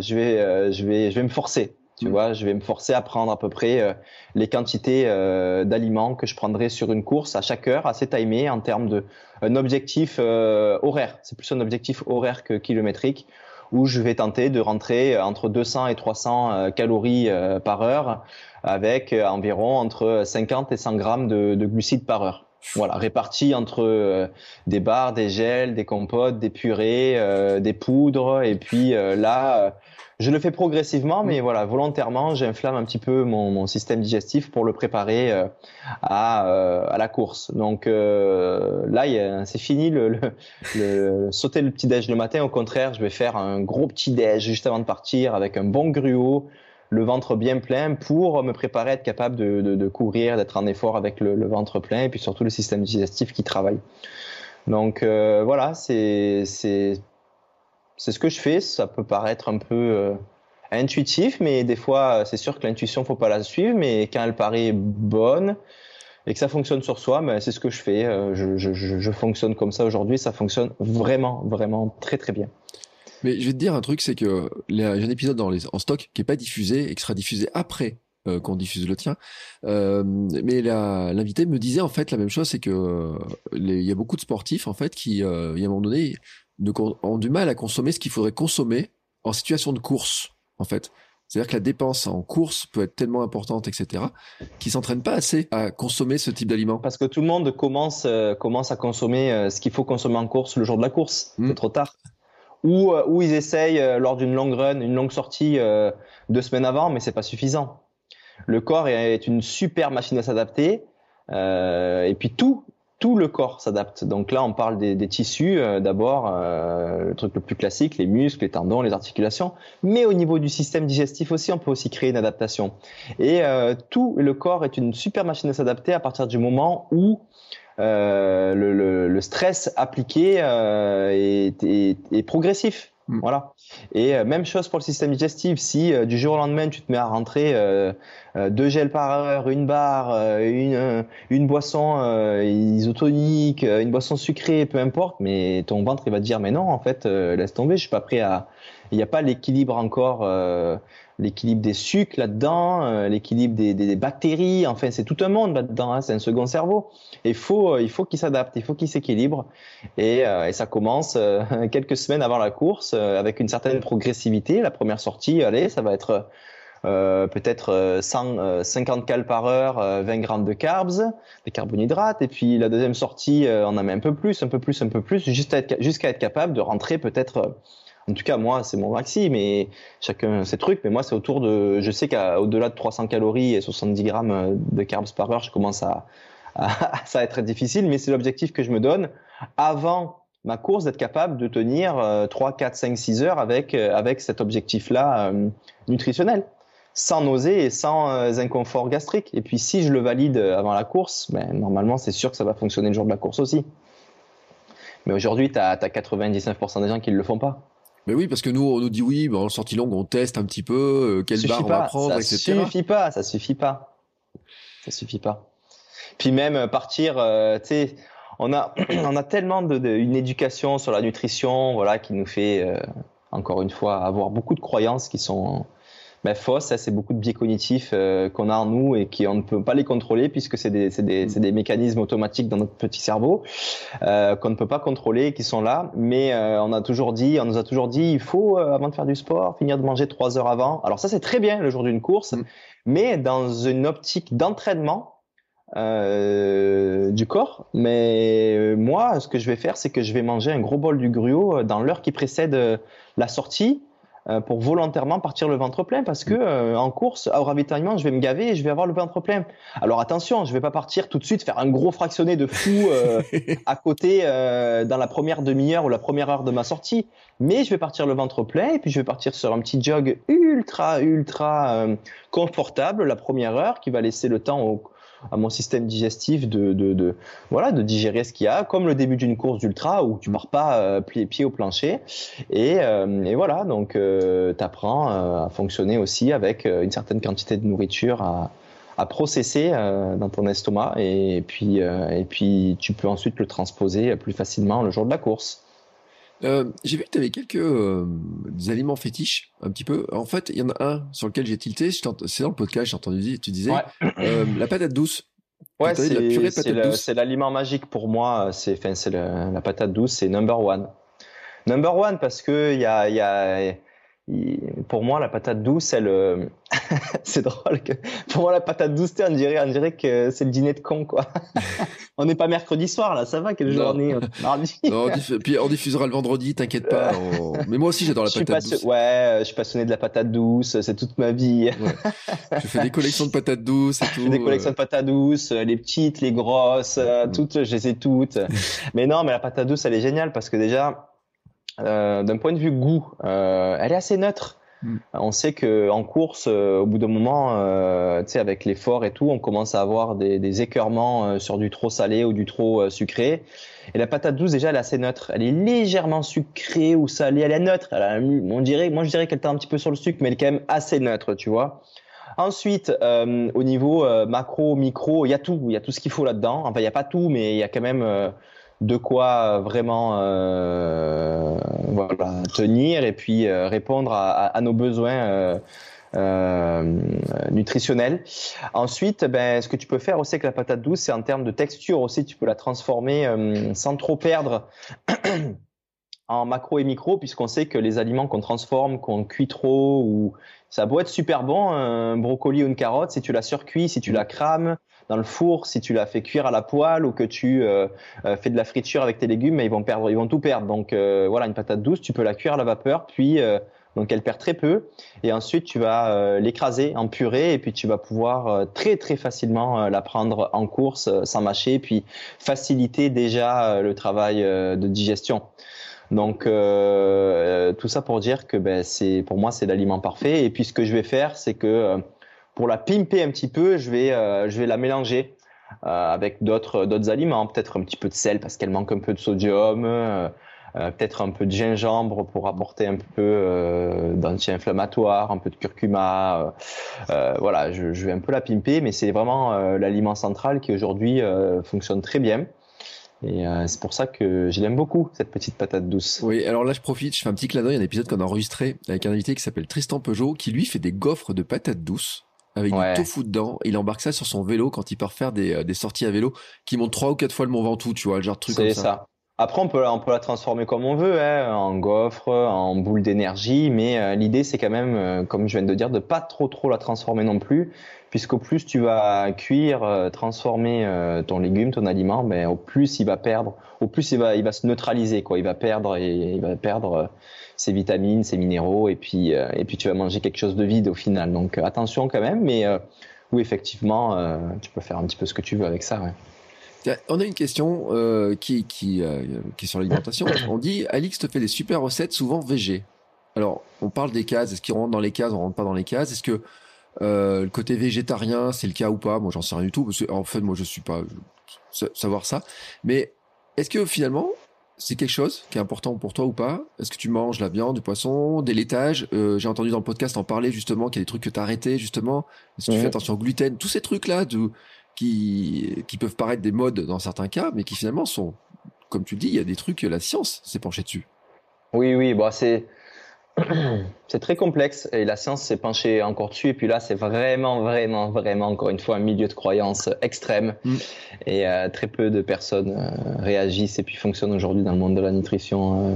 [SPEAKER 2] je vais, je vais, je vais me forcer tu mm. vois, je vais me forcer à prendre à peu près euh, les quantités euh, d'aliments que je prendrai sur une course à chaque heure, assez timé en termes de un objectif euh, horaire. C'est plus un objectif horaire que kilométrique où je vais tenter de rentrer entre 200 et 300 calories par heure avec environ entre 50 et 100 grammes de, de glucides par heure. Voilà, répartis entre des bars, des gels, des compotes, des purées, des poudres, et puis là, je le fais progressivement, mais mm. voilà, volontairement, j'inflamme un petit peu mon, système digestif pour le préparer euh, à, euh, à, la course. Donc euh, là, c'est fini le, le, sauter le petit déj le matin. Au contraire, je vais faire un gros petit déj juste avant de partir avec un bon gruau, le ventre bien plein pour me préparer à être capable de, courir, d'être en effort avec le, ventre plein et puis surtout le système digestif qui travaille. Donc voilà, c'est c'est ce que je fais. Ça peut paraître un peu euh, intuitif, mais des fois, c'est sûr que l'intuition, faut pas la suivre. Mais quand elle paraît bonne et que ça fonctionne sur soi, ben, c'est ce que je fais. Euh, je, fonctionne comme ça aujourd'hui. Ça fonctionne vraiment, vraiment très, très bien.
[SPEAKER 1] Mais je vais te dire un truc, c'est que j'ai un épisode dans les, en stock qui est pas diffusé et qui sera diffusé après euh, qu'on diffuse le tien. mais l'invité me disait en fait la même chose, c'est que il y a beaucoup de sportifs en fait qui, il y a un moment donné, ont du mal à consommer ce qu'il faudrait consommer en situation de course, en fait. C'est-à-dire que la dépense en course peut être tellement importante, etc., qu'ils s'entraînent pas assez à consommer ce type d'aliments.
[SPEAKER 2] Parce que tout le monde commence, euh, commence à consommer euh, ce qu'il faut consommer en course le jour de la course. C'est hmm. trop tard. Ou, euh, ou ils essayent lors d'une longue run, une longue sortie deux semaines avant, mais c'est pas suffisant. Le corps est une super machine à s'adapter. et puis tout, tout le corps s'adapte. Donc là, on parle des, tissus euh, d'abord, euh, le truc le plus classique, les muscles, les tendons, les articulations. Mais au niveau du système digestif aussi, on peut aussi créer une adaptation. Et euh, tout le corps est une super machine à s'adapter à partir du moment où le, stress appliqué est, progressif. Mm. Voilà. Et euh, même chose pour le système digestif. Si euh, du jour au lendemain tu te mets à rentrer euh, deux gels par heure, une barre, une, une boisson isotonique, une boisson sucrée, peu importe, mais ton ventre il va te dire mais non en fait laisse tomber, je suis pas prêt à. Il n'y a pas l'équilibre encore l'équilibre des sucres là-dedans, euh, l'équilibre des, des, bactéries, enfin c'est tout un monde là-dedans, hein, c'est un second cerveau. Et faut, euh, il faut qu'il s'adapte, il faut qu'il s'équilibre. Et, euh, et, ça commence quelques semaines avant la course avec une certaine progressivité. La première sortie, allez, ça va être peut-être 150 cales par heure, 20 grammes de carbs, des carbohydrates. Et puis la deuxième sortie, on en met un peu plus, un peu plus, un peu plus, jusqu'à être, jusqu'à être capable de rentrer peut-être en tout cas, moi, c'est mon maxi, mais chacun ses trucs. Mais moi, c'est autour de, je sais qu'au-delà de 300 calories et 70 grammes de carbs par heure, je commence à, ça va être difficile, mais c'est l'objectif que je me donne avant ma course d'être capable de tenir 3, 4, 5, 6 heures avec, euh, avec cet objectif-là euh, nutritionnel, sans nausée et sans euh, inconfort gastrique. Et puis si je le valide avant la course, ben, normalement c'est sûr que ça va fonctionner le jour de la course aussi. Mais aujourd'hui, tu as, as, 99% des gens qui ne le font pas.
[SPEAKER 1] Mais oui, parce que nous, on nous dit oui, bon, en sortie longue, on teste un petit peu, euh, quelle barre on va prendre,
[SPEAKER 2] ça
[SPEAKER 1] etc.
[SPEAKER 2] Ça suffit pas, ça suffit pas. Ça suffit pas. Puis même euh, partir, euh, tu sais, on a, on a tellement de, une éducation sur la nutrition, voilà, qui nous fait, euh, encore une fois, avoir beaucoup de croyances qui sont ben, fausse. Ça, c'est beaucoup de biais cognitifs euh, qu'on a en nous et qui on ne peut pas les contrôler puisque c'est des, des, des, mécanismes automatiques dans notre petit cerveau euh, qu'on ne peut pas contrôler, qui sont là. Mais euh, on a toujours dit, on nous a toujours dit, il faut avant de faire du sport finir de manger trois heures avant. Alors ça, c'est très bien le jour d'une course, mm. mais dans une optique d'entraînement. du corps. Mais moi, ce que je vais faire, c'est que je vais manger un gros bol du gruau dans l'heure qui précède la sortie euh, pour volontairement partir le ventre plein parce que euh, en course au ravitaillement je vais me gaver et je vais avoir le ventre plein. Alors attention, je vais pas partir tout de suite faire un gros fractionné de fou euh, à côté dans la première demi-heure ou la première heure de ma sortie, mais je vais partir le ventre plein et puis je vais partir sur un petit jog ultra ultra confortable la première heure qui va laisser le temps au, à mon système digestif de, de, voilà de digérer ce qu'il y a, comme le début d'une course d'ultra où tu pars pas euh, pied, au plancher. Et, euh, et voilà, donc euh, tu apprends euh, à fonctionner aussi avec une certaine quantité de nourriture à, à processer dans ton estomac et puis et puis tu peux ensuite le transposer plus facilement le jour de la course.
[SPEAKER 1] Euh, j'ai vu que tu avais quelques euh, aliments fétiches, un petit peu. En fait, il y en a un sur lequel j'ai tilté. C'est dans le podcast, j'ai entendu tu disais euh, la patate douce.
[SPEAKER 2] Ouais, c'est l'aliment magique pour moi. C'est la patate douce, c'est number one. Number one parce que il y a, y a pour moi, la patate douce, elle, euh, c'est drôle que, pour moi, la patate douce, on dirait, on dirait que c'est le dîner de con, quoi. on n'est pas mercredi soir, là, ça va, quelle journée, mardi.
[SPEAKER 1] non, puis on diffusera le vendredi, t'inquiète pas. Mais moi aussi, j'adore la patate douce.
[SPEAKER 2] Ouais, je suis passionné de la patate douce, c'est toute ma vie.
[SPEAKER 1] Je fais des collections de patates douces et tout.
[SPEAKER 2] des collections de patates douces, les petites, les grosses, euh, mm. toutes, je les ai toutes. mais non, mais la patate douce, elle est géniale parce que déjà, euh, d'un point de vue goût, euh, elle est assez neutre. Hmm. On sait que en course, euh, au bout d'un moment, tu sais, avec l'effort et tout, on commence à avoir des, des écœurements sur du trop salé ou du trop sucré. Et la patate douce, déjà, elle est assez neutre. Elle est légèrement sucrée ou salée. Elle est neutre. on dirait, moi, je dirais qu'elle est un petit peu sur le sucre, mais elle est quand même assez neutre, tu vois. Ensuite, au niveau macro, micro, il y a tout. Il y a tout ce qu'il faut là-dedans. Enfin, il n'y a pas tout, mais il y a quand même de quoi vraiment euh, tenir et puis euh, répondre à, nos besoins euh, euh, nutritionnels. Ensuite, ben, ce que tu peux faire aussi avec la patate douce, c'est en termes de texture aussi, tu peux la transformer euh, sans trop perdre. en macro et micro, puisqu'on sait que les aliments qu'on transforme, qu'on cuit trop, ça peut être super bon, un brocoli ou une carotte, si tu la surcuis, si tu la crames, dans le four, si tu la fais cuire à la poêle ou que tu euh, euh, fais de la friture avec tes légumes, ils vont perdre, ils vont tout perdre. Donc euh, voilà, une patate douce, tu peux la cuire à la vapeur, puis donc elle perd très peu. Et ensuite, tu vas l'écraser en purée et puis tu vas pouvoir très très facilement la prendre en course sans mâcher, puis faciliter déjà le travail de digestion. Donc tout ça pour dire que ben, c'est pour moi c'est l'aliment parfait. Et puis ce que je vais faire, c'est que pour la pimper un petit peu, je vais, euh, je vais la mélanger euh, avec d'autres, aliments, peut-être un petit peu de sel parce qu'elle manque un peu de sodium, euh, peut-être un peu de gingembre pour apporter un peu d'anti-inflammatoire, un peu de curcuma. voilà, je, je, vais un peu la pimper, mais c'est vraiment l'aliment central qui aujourd'hui fonctionne très bien. Et c'est pour ça que je l'aime beaucoup, cette petite patate douce.
[SPEAKER 1] Oui, alors là, je profite, je fais un petit clin d'œil, un épisode qu'on a enregistré avec un invité qui s'appelle Tristan Peugeot, qui lui fait des gaufres de patates douces avec du tofu dedans. Il embarque ça sur son vélo quand il part faire des, euh, des sorties à vélo qui montent trois ou quatre fois le Mont Ventoux, tu vois, le genre de truc comme ça. C'est ça.
[SPEAKER 2] Après, on peut, on peut la transformer comme on veut, hein, en gaufre, en boule d'énergie, mais euh, l'idée, c'est quand même, euh, comme je viens de dire, de pas trop trop la transformer non plus, puisqu'au plus tu vas cuire, transformer ton légume, ton aliment, ben, au plus il va perdre, au plus il va, il va se neutraliser, quoi. Il va perdre et il va perdre ses vitamines, ses minéraux, et puis, euh, et puis tu vas manger quelque chose de vide au final. Donc euh, attention quand même, mais euh, oui, effectivement, tu peux faire un petit peu ce que tu veux avec ça.
[SPEAKER 1] On a une question qui, qui, qui est sur l'alimentation. On dit Alix te fait des super recettes, souvent végé. Alors, on parle des cases. Est-ce qu'ils rentrent dans les cases On rentre pas dans les cases? Est-ce que le côté végétarien, c'est le cas ou pas? Moi, j'en sais rien du tout. Parce en fait, moi, je suis pas savoir ça. Mais est-ce que finalement, c'est quelque chose qui est important pour toi ou pas? Est-ce que tu manges la viande, du poisson, des laitages? Euh, J'ai entendu dans le podcast en parler justement qu'il y a des trucs que tu as arrêtés justement. Est-ce que tu fais attention au gluten? Tous ces trucs-là qui, qui peuvent paraître des modes dans certains cas, mais qui finalement sont, comme tu le dis, il y a des trucs que la science s'est penchée dessus.
[SPEAKER 2] Oui, oui, bon, c'est c'est très complexe et la science s'est penchée encore dessus. Et puis là, c'est vraiment, vraiment, vraiment, encore une fois, un milieu de croyance extrême. Mm. Et euh, très peu de personnes euh, réagissent et puis fonctionnent aujourd'hui dans le monde de la nutrition euh,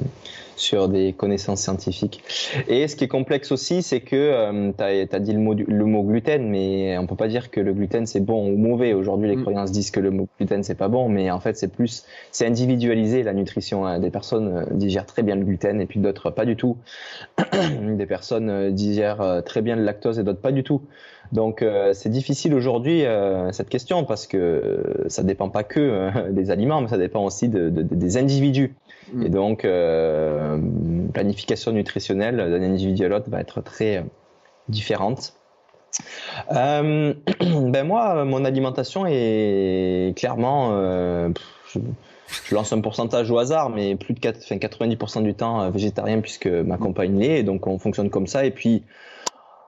[SPEAKER 2] sur des connaissances scientifiques. Et ce qui est complexe aussi, c'est que euh, tu as, dit le mot, le mot gluten, mais on peut pas dire que le gluten c'est bon ou mauvais. Aujourd'hui, les mm. croyances disent que le mot gluten c'est pas bon, mais en fait c'est plus, c'est individualisé la nutrition. Hein. Des personnes euh, digèrent très bien le gluten et puis d'autres pas du tout. des personnes euh, digèrent très bien le lactose et d'autres pas du tout. Donc c'est difficile aujourd'hui cette question parce que ça dépend pas que des aliments, mais ça dépend aussi de, des individus. Mm. Et donc, euh, planification nutritionnelle d'un individu à l'autre va être très euh, différente. Euh, ben moi, mon alimentation est clairement, je, lance un pourcentage au hasard, mais plus de 4, enfin 90% du temps végétarien puisque ma compagne l'est, donc on fonctionne comme ça. Et puis,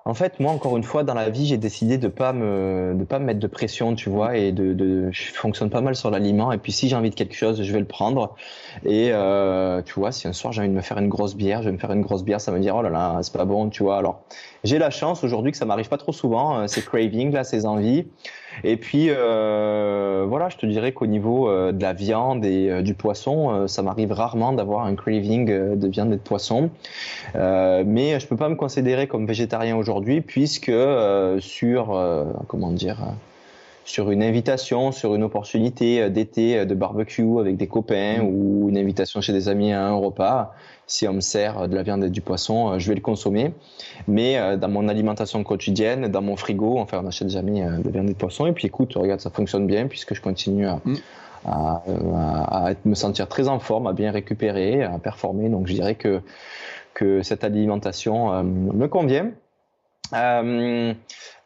[SPEAKER 2] en fait, moi, encore une fois, dans la vie, j'ai décidé de pas me, de pas me mettre de pression, tu vois, et de, de je fonctionne pas mal sur l'aliment. Et puis, si j'ai envie de quelque chose, je vais le prendre. Et euh, tu vois, si un soir j'ai envie de me faire une grosse bière, je vais me faire une grosse bière, ça va me dire oh là là, c'est pas bon, tu vois. Alors, j'ai la chance aujourd'hui que ça m'arrive pas trop souvent, euh, ces cravings là, ces envies. Et puis euh, voilà, je te dirais qu'au niveau euh, de la viande et euh, du poisson, ça m'arrive rarement d'avoir un craving de viande et de poisson. mais je peux pas me considérer comme végétarien aujourd'hui puisque sur comment dire sur une invitation, sur une opportunité d'été de barbecue avec des copains mmh. ou une invitation chez des amis à un repas, si on me sert de la viande et du poisson, euh, je vais le consommer. Mais euh, dans mon alimentation quotidienne, dans mon frigo, enfin, on n'achète jamais euh, de viande et de poisson. Et puis écoute, regarde, ça fonctionne bien puisque je continue à, mm. à, me sentir très en forme, à bien récupérer, à performer. Donc je dirais que, que cette alimentation me convient. Euh,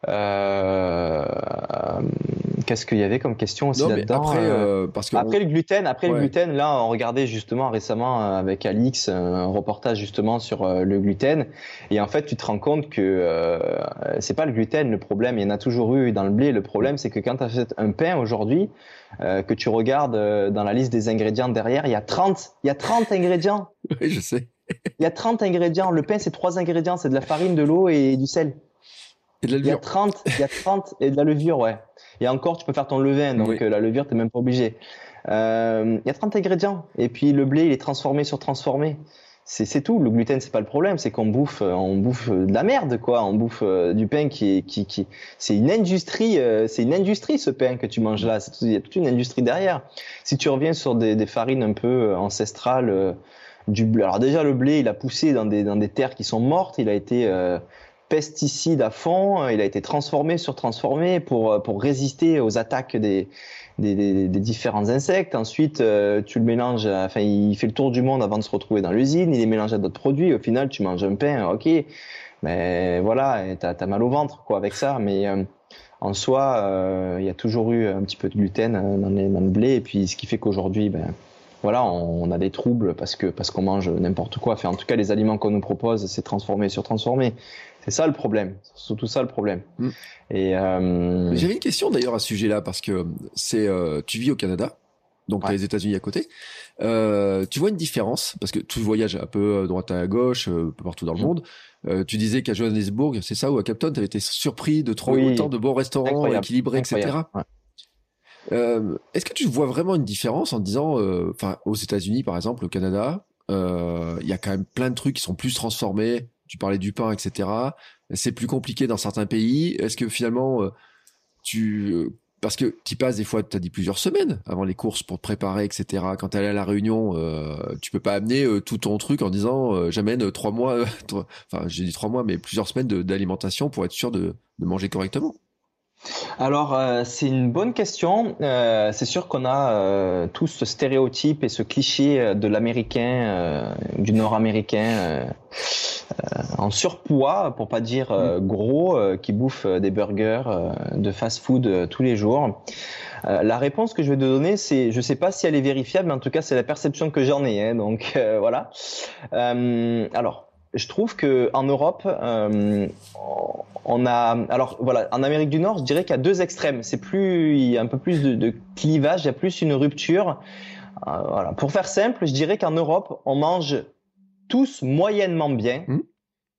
[SPEAKER 2] euh, Qu'est-ce qu'il y avait comme question aussi là-dedans
[SPEAKER 1] Après, euh, parce que
[SPEAKER 2] après le gluten, après le gluten, là, on regardait justement récemment euh, avec Alix un reportage justement sur euh, le gluten, et en fait, tu te rends compte que euh, c'est pas le gluten le problème. Il y en a toujours eu dans le blé. Le problème, c'est que quand tu achètes un pain aujourd'hui, que tu regardes dans la liste des ingrédients derrière, il y a 30, il y a 30 ingrédients.
[SPEAKER 1] Oui, je sais.
[SPEAKER 2] il y a 30 ingrédients. Le pain, c'est trois ingrédients, c'est de la farine, de l'eau et du sel.
[SPEAKER 1] Et de la levure.
[SPEAKER 2] Il y a 30, il y a 30 et de la levure, ouais. Et encore, tu peux faire ton levain, donc euh, la levure, t'es même pas obligé. Euh, il y a 30 ingrédients. Et puis le blé, il est transformé sur transformé. C'est tout. Le gluten, c'est pas le problème. C'est qu'on bouffe, euh, on bouffe de la merde, quoi. On bouffe du pain qui est, qui, qui, c'est une industrie, c'est une industrie ce pain que tu manges là. Il y a toute une industrie derrière. Si tu reviens sur des, des farines un peu ancestrales, du blé. Alors déjà, le blé, il a poussé dans des, dans des terres qui sont mortes. Il a été pesticides à fond. Il a été transformé sur transformé pour pour résister aux attaques des des, différents insectes. Ensuite, euh, tu le mélanges. Enfin, il fait le tour du monde avant de se retrouver dans l'usine. Il est mélangé à d'autres produits. Au final, tu manges un pain, ok. Mais voilà, t'as as mal au ventre quoi avec ça. Mais euh, en soi, euh, il y a toujours eu un petit peu de gluten dans, dans le blé. Et puis, ce qui fait qu'aujourd'hui, ben voilà, on, a des troubles parce que parce qu'on mange n'importe quoi. Enfin, en tout cas, les aliments qu'on nous propose, c'est transformé sur transformé. C'est ça le problème, c'est surtout ça le problème. Mm.
[SPEAKER 1] Et euh... j'avais une question d'ailleurs à ce sujet-là parce que c'est, euh, tu vis au Canada, donc les États-Unis à côté. Euh, tu vois une différence? Parce que tu voyages un peu euh, droite à gauche, un peu partout dans le mm. monde. tu disais qu'à Johannesburg, c'est ça, ou à Capton, tu avais été surpris de trouver autant de bons restaurants équilibrés, etc. Est-ce que tu vois vraiment une différence en disant, enfin, aux États-Unis par exemple, au Canada, il y a quand même plein de trucs qui sont plus transformés, tu parlais du pain, etc. C'est plus compliqué dans certains pays. Est-ce que finalement, euh, tu... Euh, parce que tu passes des fois, tu as dit plusieurs semaines avant les courses pour te préparer, etc. Quand tu à la réunion, euh, tu peux pas amener tout ton truc en disant j'amène trois mois, enfin j'ai dit trois mois, mais plusieurs semaines d'alimentation pour être sûr de manger correctement.
[SPEAKER 2] Alors, euh, c'est une bonne question. Euh, c'est sûr qu'on a euh, tous ce stéréotype et ce cliché de l'américain, du nord-américain en surpoids, pour pas dire mm. gros, qui bouffe des burgers de fast-food tous les jours. la réponse que je vais te donner, c'est, je sais pas si elle est vérifiable, mais en tout cas, c'est la perception que j'en ai. Hein, donc voilà. alors, je trouve que en Europe, euh, on a, alors voilà, en Amérique du Nord, je dirais qu'il y a deux extrêmes. C'est plus, il y a un peu plus de, clivage, il y a plus une rupture. Euh, voilà. Pour faire simple, je dirais qu'en Europe, on mange tous moyennement bien. Mmh.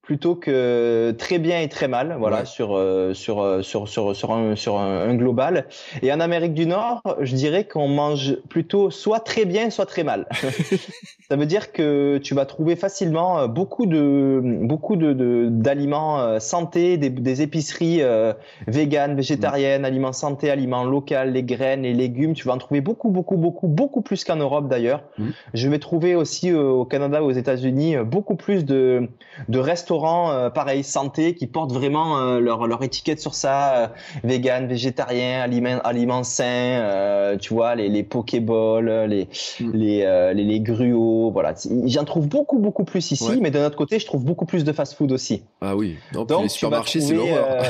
[SPEAKER 2] Plutôt que très bien et très mal, voilà, sur, euh, sur, euh, sur, sur, sur, un, sur un, global. Et en Amérique du Nord, je dirais qu'on mange plutôt soit très bien, soit très mal. Ça veut dire que tu vas trouver facilement euh, beaucoup de beaucoup de d'aliments santé, des, des épiceries euh, véganes, végétariennes, mm. aliments santé, aliments locaux, les graines, les légumes. Tu vas en trouver beaucoup, beaucoup, beaucoup, beaucoup plus qu'en Europe d'ailleurs. Mm. Je vais trouver aussi au Canada, aux États-Unis, beaucoup plus de de restaurants euh, pareil santé qui portent vraiment euh, leur, leur étiquette sur ça euh, vegan végétarien aliments aliments sains tu vois les les pokéballs les mm. les, les, les gruots voilà. J'en trouve beaucoup beaucoup plus ici mais d'un autre côté je trouve beaucoup plus de fast food aussi.
[SPEAKER 1] Ah oui. Donc les supermarchés c'est l'horreur.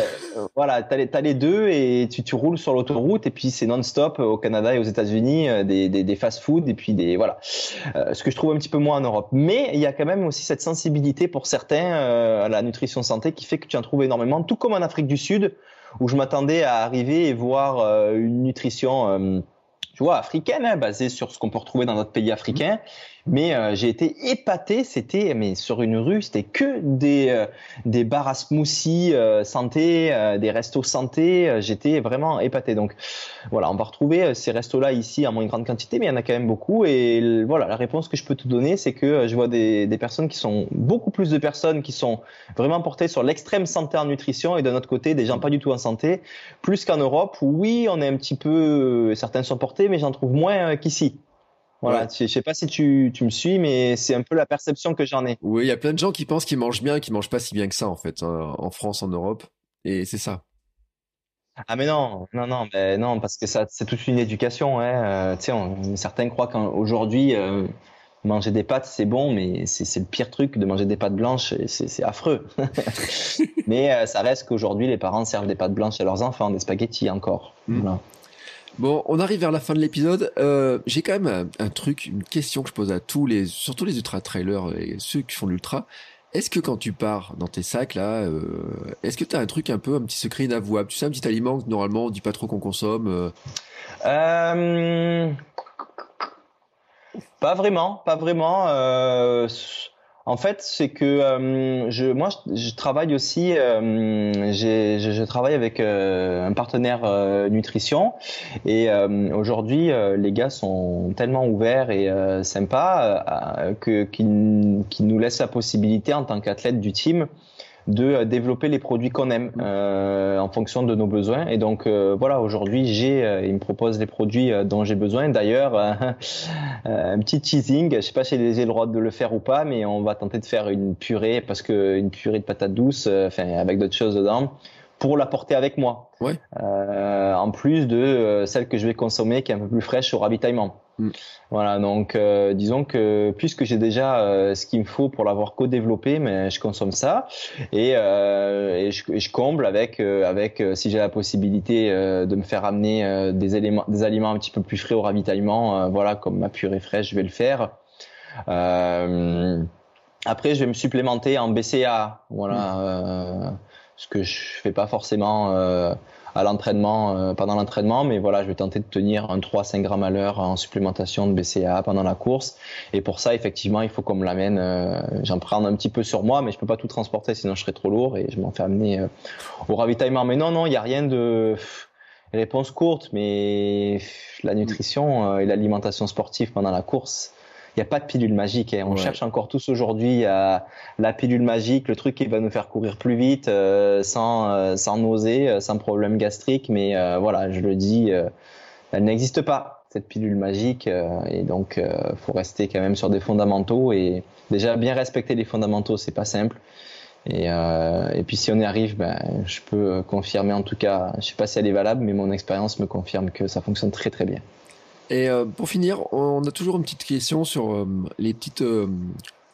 [SPEAKER 2] voilà t'as les as les deux et tu tu roules sur l'autoroute et puis c'est non-stop au Canada et aux États-Unis des, des, des fast food et puis des voilà. Ce que je trouve un petit peu moins en Europe. Mais il y a quand même aussi cette sensibilité pour certains euh, à la nutrition santé qui fait que tu en trouves énormément, tout comme en Afrique du Sud, où je m'attendais à arriver et voir euh, une nutrition euh, tu vois, africaine, hein, basée sur ce qu'on peut retrouver dans notre pays africain. Mais euh, j'ai été épaté, c'était mais sur une rue, c'était que des euh, des bars à smoothie euh, santé, des restos santé. J'étais vraiment épaté. Donc voilà, on va retrouver ces restos-là ici en moins grande quantité, mais il y en a quand même beaucoup. Et voilà, la réponse que je peux te donner, c'est que je vois des des personnes qui sont beaucoup plus de personnes qui sont vraiment portées sur l'extrême santé en nutrition, et d'un autre côté des gens pas du tout en santé, plus qu'en Europe où oui, on est un petit peu certains sont portés, mais j'en trouve moins qu'ici. Voilà, je sais pas si tu, tu me suis, mais c'est un peu la perception que j'en ai.
[SPEAKER 1] Oui, il y a plein de gens qui pensent qu'ils mangent bien et qui mangent pas si bien que ça, en fait, hein, en France, en Europe. Et c'est ça.
[SPEAKER 2] Ah mais non, non, non, ben non, parce que ça, c'est toute une éducation. Hein. Euh, tu sais, certains croient qu'aujourd'hui, euh, manger des pâtes, c'est bon, mais c'est le pire truc de manger des pâtes blanches, c'est affreux. mais euh, ça reste qu'aujourd'hui, les parents servent des pâtes blanches à leurs enfants, des spaghettis encore.
[SPEAKER 1] Mmh. Voilà. Bon, on arrive vers la fin de l'épisode. Euh, J'ai quand même un, truc, une question que je pose à tous les, surtout les ultra trailers et ceux qui font l'ultra. Est-ce que quand tu pars dans tes sacs là, euh, est-ce que tu as un truc un peu, un petit secret inavouable? Tu sais, un petit aliment que normalement on dit pas trop qu'on consomme euh...
[SPEAKER 2] euh pas vraiment, pas vraiment. Euh, en fait, c'est que euh, je, moi, je, travaille aussi. Euh, je, travaille avec euh, un partenaire nutrition, et aujourd'hui, les gars sont tellement ouverts et sympas que qu'ils nous laissent la possibilité en tant qu'athlète du team de euh, développer les produits qu'on aime euh, en fonction de nos besoins. Et donc euh, voilà, aujourd'hui, j'ai, euh, il me propose les produits dont j'ai besoin. D'ailleurs, un petit teasing, je sais pas si j'ai le droit de le faire ou pas, mais on va tenter de faire une purée parce que une purée de patates douces, enfin avec d'autres choses dedans pour la porter avec moi.
[SPEAKER 1] Ouais.
[SPEAKER 2] Euh, en plus de celle que je vais consommer qui est un peu plus fraîche au ravitaillement. Mm. Voilà, donc euh, disons que puisque j'ai déjà euh, ce qu'il me faut pour l'avoir co-développé, mais je consomme ça et, euh, et, je, je, comble avec avec si j'ai la possibilité de me faire amener des éléments, des aliments un petit peu plus frais au ravitaillement, voilà comme ma purée fraîche, je vais le faire. après, je vais me supplémenter en BCA, voilà, mm. Ce que je fais pas forcément à l'entraînement euh, pendant l'entraînement, mais voilà, je vais tenter de tenir un 3-5 grammes à l'heure en supplémentation de BCA pendant la course. Et pour ça, effectivement, il faut qu'on me l'amène. Euh, j'en prends un petit peu sur moi, mais je peux pas tout transporter, sinon je serais trop lourd et je m'en fais amener euh, au ravitaillement. Mais non, non, il y a rien de réponse courte, mais la nutrition et l'alimentation sportive pendant la course, n'y a pas de pilule magique. Hein. On cherche encore tous aujourd'hui à la pilule magique, le truc qui va nous faire courir plus vite, euh, sans, euh, sans nausée, euh, sans problème gastrique. Mais voilà, je le dis, elle n'existe pas cette pilule magique. et donc, faut rester quand même sur des fondamentaux et déjà bien respecter les fondamentaux, c'est pas simple. Et, et, puis si on y arrive, ben, je peux confirmer en tout cas, je sais pas si elle est valable, mais mon expérience me confirme que ça fonctionne très très bien.
[SPEAKER 1] Et euh, pour finir, on a toujours une petite question sur euh, les petites euh,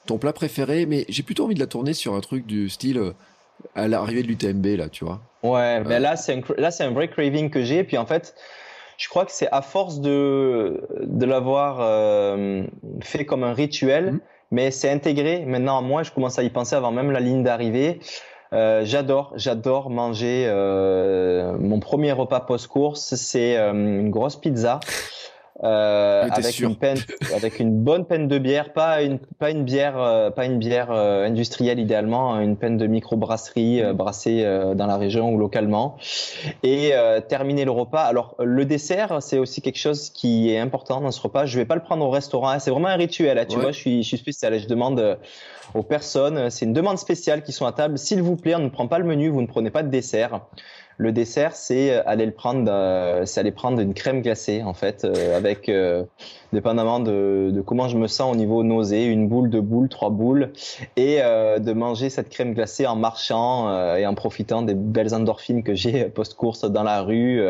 [SPEAKER 1] ton plat préféré, mais j'ai plutôt envie de la tourner sur un truc du style à l'arrivée de l'UTMB là, tu vois.
[SPEAKER 2] Ouais, mais là c'est un, là c'est un vrai craving que j'ai, puis en fait, je crois que c'est à force de de l'avoir fait comme un rituel, mmh. mais c'est intégré. Maintenant, moi, je commence à y penser avant même la ligne d'arrivée. Euh, j'adore, j'adore manger. Euh, mon premier repas post-course, c'est une grosse pizza euh, avec une peine, avec une bonne peine de bière, pas une pas une bière, euh, pas une bière euh, industrielle idéalement, hein, une peine de microbrasserie euh, brassée dans la région ou localement, et terminer le repas. Alors le dessert, c'est aussi quelque chose qui est important dans ce repas. Je vais pas le prendre au restaurant, c'est vraiment un rituel. Hein, tu vois, je suis je suis spécial. Je demande aux personnes, c'est une demande spéciale qui sont à table. S'il vous plaît, on ne prend pas le menu, vous ne prenez pas de dessert. Le dessert, c'est euh, aller le prendre, euh, c'est aller prendre une crème glacée en fait, euh, avec dépendamment de, de, comment je me sens au niveau nausée, une boule, deux boules, trois boules, et de manger cette crème glacée en marchant et en profitant des belles endorphines que j'ai post-course dans la rue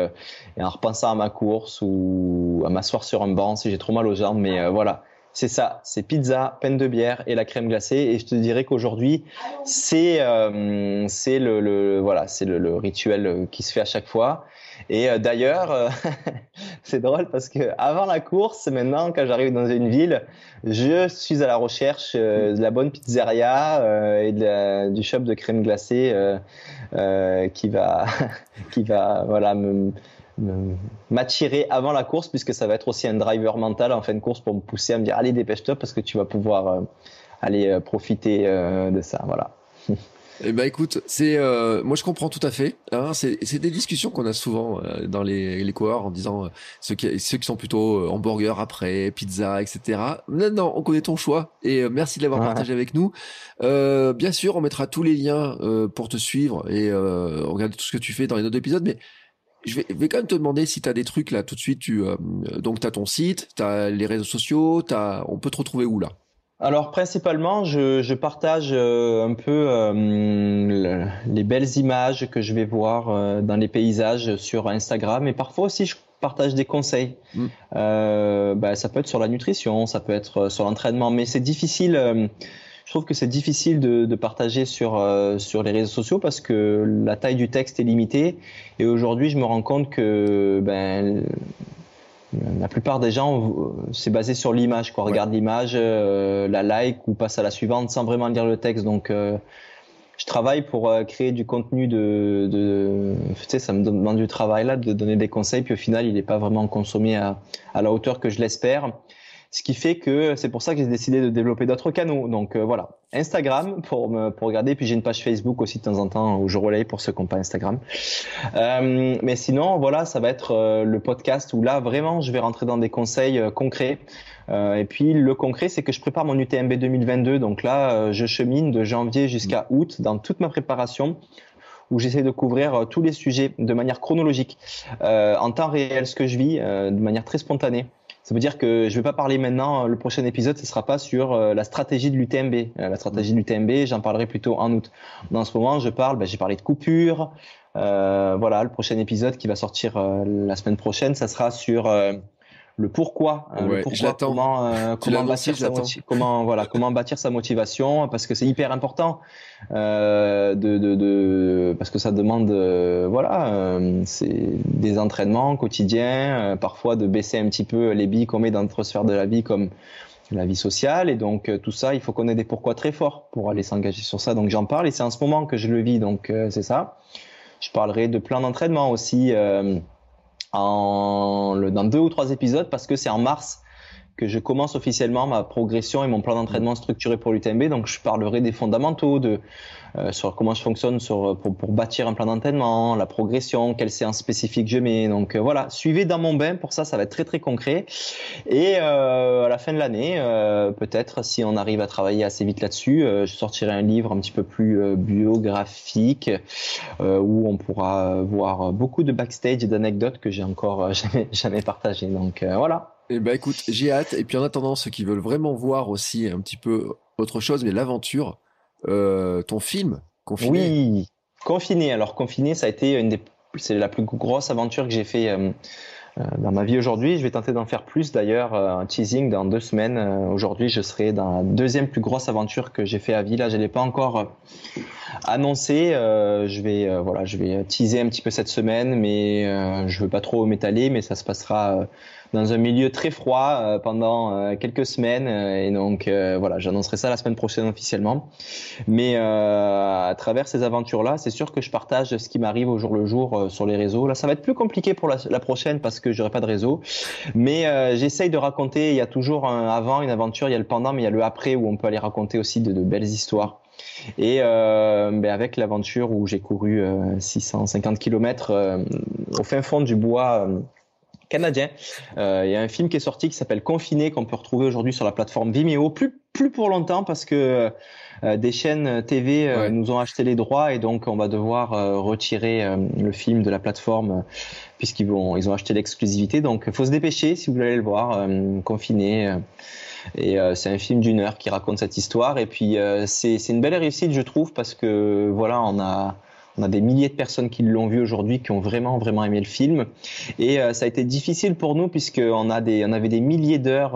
[SPEAKER 2] et en repensant à ma course ou à m'asseoir sur un banc si j'ai trop mal aux jambes. Mais voilà, c'est ça, c'est pizza, peine de bière et la crème glacée. Et je te dirais qu'aujourd'hui, c'est euh, le, le, voilà, le, le, rituel qui se fait à chaque fois. Et euh, d'ailleurs, euh, c'est drôle parce que avant la course, maintenant, quand j'arrive dans une ville, je suis à la recherche de la bonne pizzeria et du shop de crème glacée qui va qui va voilà me m'attirer avant la course puisque ça va être aussi un driver mental en fin de course pour me pousser à me dire allez dépêche-toi parce que tu vas pouvoir euh, aller euh, profiter euh, de ça voilà
[SPEAKER 1] Eh ben écoute, c'est moi je comprends tout à fait. Hein, c'est des discussions qu'on a souvent dans les, les coureurs en disant ceux qui ceux qui sont plutôt hamburger après pizza etc. Non non, on connaît ton choix et merci de l'avoir partagé avec nous. bien sûr, on mettra tous les liens pour te suivre et regarder tout ce que tu fais dans les autres épisodes, mais je vais, vais, quand même te demander si tu as des trucs là tout de suite. Tu, euh, donc, tu as ton site, tu as les réseaux sociaux, as, on peut te retrouver où là?
[SPEAKER 2] Alors principalement, je, je partage euh, un peu euh, les belles images que je vais voir dans les paysages sur Instagram, et parfois aussi je partage des conseils. Mm. Bah, ça peut être sur la nutrition, ça peut être sur l'entraînement, mais c'est difficile je trouve que c'est difficile de, de, partager sur euh, sur les réseaux sociaux parce que la taille du texte est limitée. Et aujourd'hui je me rends compte que ben la plupart des gens euh, c'est basé sur l'image quoi. Regarde l'image euh, la like ou passe à la suivante sans vraiment lire le texte. Donc je travaille pour créer du contenu de, de tu sais ça me demande du travail là de donner des conseils. Puis au final il n'est pas vraiment consommé à, à la hauteur que je l'espère ce qui fait que c'est pour ça que j'ai décidé de développer d'autres canaux. Donc euh, voilà, Instagram pour me pour regarder, puis j'ai une page Facebook aussi de temps en temps où je relaye pour ceux qui n'ont pas Instagram. Euh, mais sinon, voilà, ça va être euh, le podcast où là vraiment je vais rentrer dans des conseils concrets. et puis le concret, c'est que je prépare mon UTMB 2022. Donc là, je chemine de janvier jusqu'à août dans toute ma préparation où j'essaie de couvrir tous les sujets de manière chronologique, en temps réel, ce que je vis, de manière très spontanée. Ça veut dire que je vais pas parler maintenant. Le prochain épisode, ce sera pas sur euh, la stratégie de l'UTMB. Euh, la stratégie de l'UTMB, j'en parlerai plutôt en août. Dans ce moment, je parle. Ben, j'ai parlé de coupure. Euh, voilà, le prochain épisode qui va sortir la semaine prochaine, ça sera sur le pourquoi,
[SPEAKER 1] le pourquoi
[SPEAKER 2] comment euh, comment bâtir sa comment voilà comment bâtir sa motivation parce que c'est hyper important euh, de, de, de, parce que ça demande euh, voilà euh, c'est des entraînements quotidiens parfois de baisser un petit peu les billes qu'on met dans notre sphère de la vie comme la vie sociale. Et donc tout ça il faut qu'on ait des pourquoi très forts pour aller s'engager sur ça. Donc j'en parle et c'est en ce moment que je le vis. Donc c'est ça. Je parlerai de plein d'entraînement aussi en, dans deux ou trois épisodes parce que c'est en mars que je commence officiellement ma progression et mon plan d'entraînement structuré pour l'UTMB. Donc, je parlerai des fondamentaux, de euh, sur comment je fonctionne sur, pour, pour bâtir un plan d'entraînement, la progression, quelle séance spécifique je mets. Donc, euh, voilà, suivez dans mon bain. Pour ça, ça va être très, très concret. Et euh, à la fin de l'année, euh, peut-être, si on arrive à travailler assez vite là-dessus, je sortirai un livre un petit peu plus biographique où on pourra voir beaucoup de backstage et d'anecdotes que j'ai encore jamais, jamais partagées. Donc, voilà.
[SPEAKER 1] Eh ben écoute, j'ai hâte. Et puis en attendant, ceux qui veulent vraiment voir aussi un petit peu autre chose, mais l'aventure, euh, ton film, Confiné.
[SPEAKER 2] Oui, Confiné. Alors Confiné, ça a été une c'est la plus grosse aventure que j'ai fait euh, euh, dans ma vie aujourd'hui. Je vais tenter d'en faire plus d'ailleurs, un teasing dans deux semaines. aujourd'hui, je serai dans la deuxième plus grosse aventure que j'ai fait à vie. Là, je l'ai pas encore annoncé. je vais, voilà, je vais teaser un petit peu cette semaine, mais je veux pas trop m'étaler, mais ça se passera dans un milieu très froid pendant quelques semaines. et donc voilà, j'annoncerai ça la semaine prochaine officiellement. Mais à travers ces aventures-là, c'est sûr que je partage ce qui m'arrive au jour le jour sur les réseaux. Là, ça va être plus compliqué pour la, prochaine parce que j'aurai pas de réseau. Mais j'essaye de raconter. Il y a toujours un avant, une aventure, il y a le pendant, mais il y a le après où on peut aller raconter aussi de, de belles histoires. Et euh, ben avec l'aventure où j'ai couru 650 euh, km euh, au fin fond du bois canadien. Euh, il y a un film qui est sorti qui s'appelle Confiné qu'on peut retrouver aujourd'hui sur la plateforme Vimeo. Plus plus pour longtemps parce que des chaînes TV nous ont acheté les droits et donc on va devoir retirer le film de la plateforme puisqu'ils vont ils ont acheté l'exclusivité. Donc faut se dépêcher si vous voulez aller le voir. Confiné. Et euh, c'est un film d'une heure qui raconte cette histoire. Et puis euh, c'est une belle réussite, je trouve, parce que voilà, on a on a des milliers de personnes qui l'ont vu aujourd'hui, qui ont vraiment vraiment aimé le film. Et euh, ça a été difficile pour nous puisqu'on a des, on avait des milliers d'heures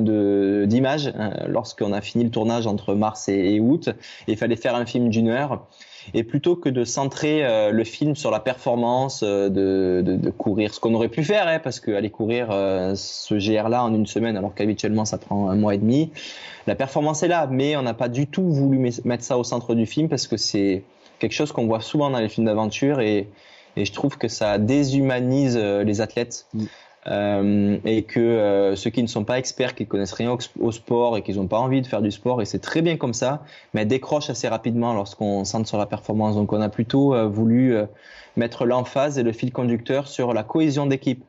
[SPEAKER 2] de d'images lorsqu'on a fini le tournage entre mars et, et août. Et il fallait faire un film d'une heure. Et plutôt que de centrer euh, le film sur la performance, euh, de, de, de, courir, ce qu'on aurait pu faire, hein, parce qu'aller courir euh, ce GR-là en une semaine, alors qu'habituellement ça prend un mois et demi, la performance est là, mais on n'a pas du tout voulu mettre ça au centre du film parce que c'est quelque chose qu'on voit souvent dans les films d'aventure et, et je trouve que ça déshumanise les athlètes. Mm. Euh, et que euh, ceux qui ne sont pas experts, qui connaissent rien au, sport et qui n'ont pas envie de faire du sport, et c'est très bien comme ça, mais décrochent assez rapidement lorsqu'on centre sur la performance. Donc on a plutôt euh, voulu mettre l'emphase et le fil conducteur sur la cohésion d'équipe,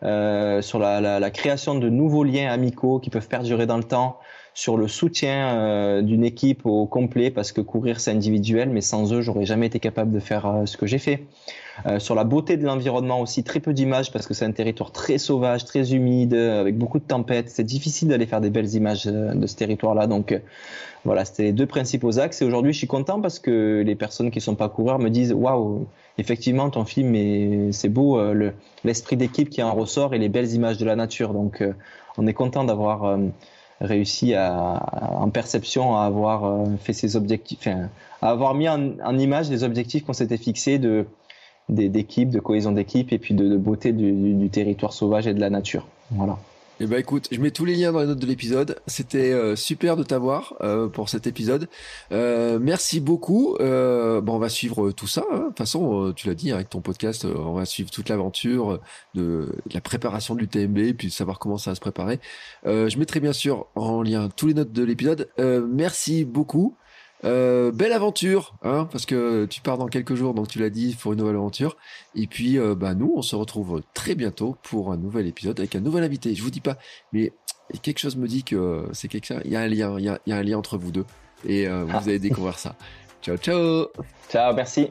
[SPEAKER 2] sur la, la, la, création de nouveaux liens amicaux qui peuvent perdurer dans le temps, sur le soutien d'une équipe au complet, parce que courir c'est individuel, mais sans eux j'aurais jamais été capable de faire ce que j'ai fait. Euh, sur la beauté de l'environnement aussi, très peu d'images parce que c'est un territoire très sauvage, très humide, avec beaucoup de tempêtes. C'est difficile d'aller faire des belles images euh, de ce territoire-là. Donc euh, voilà, c'était les deux principaux axes. Et aujourd'hui, je suis content parce que les personnes qui sont pas coureurs me disent waouh, effectivement, ton film, c'est beau, l'esprit d'équipe qui en ressort et les belles images de la nature. Donc on est content d'avoir réussi à, en perception à avoir fait ces objectifs, à avoir mis en, en image les objectifs qu'on s'était fixés de d'équipe, de cohésion d'équipe et puis de, beauté du, territoire sauvage et de la nature. Voilà.
[SPEAKER 1] Eh ben écoute, je mets tous les liens dans les notes de l'épisode. C'était euh, super de t'avoir euh, pour cet épisode. Euh, merci beaucoup. bon, on va suivre tout ça. Hein. De toute façon, tu l'as dit hein, avec ton podcast, on va suivre toute l'aventure de, la préparation de l'UTMB, puis de savoir comment ça va se préparer. je mettrai bien sûr en lien tous les notes de l'épisode. merci beaucoup. Euh, belle aventure, hein, parce que tu pars dans quelques jours, donc tu l'as dit, pour une nouvelle aventure. Et puis, euh, bah nous, on se retrouve très bientôt pour un nouvel épisode avec un nouvel invité. Je vous dis pas, mais quelque chose me dit que c'est quelque chose. Il y a un lien, il y a, il y a un lien entre vous deux, et euh, vous allez découvrir ça. Ciao, ciao.
[SPEAKER 2] Ciao, merci.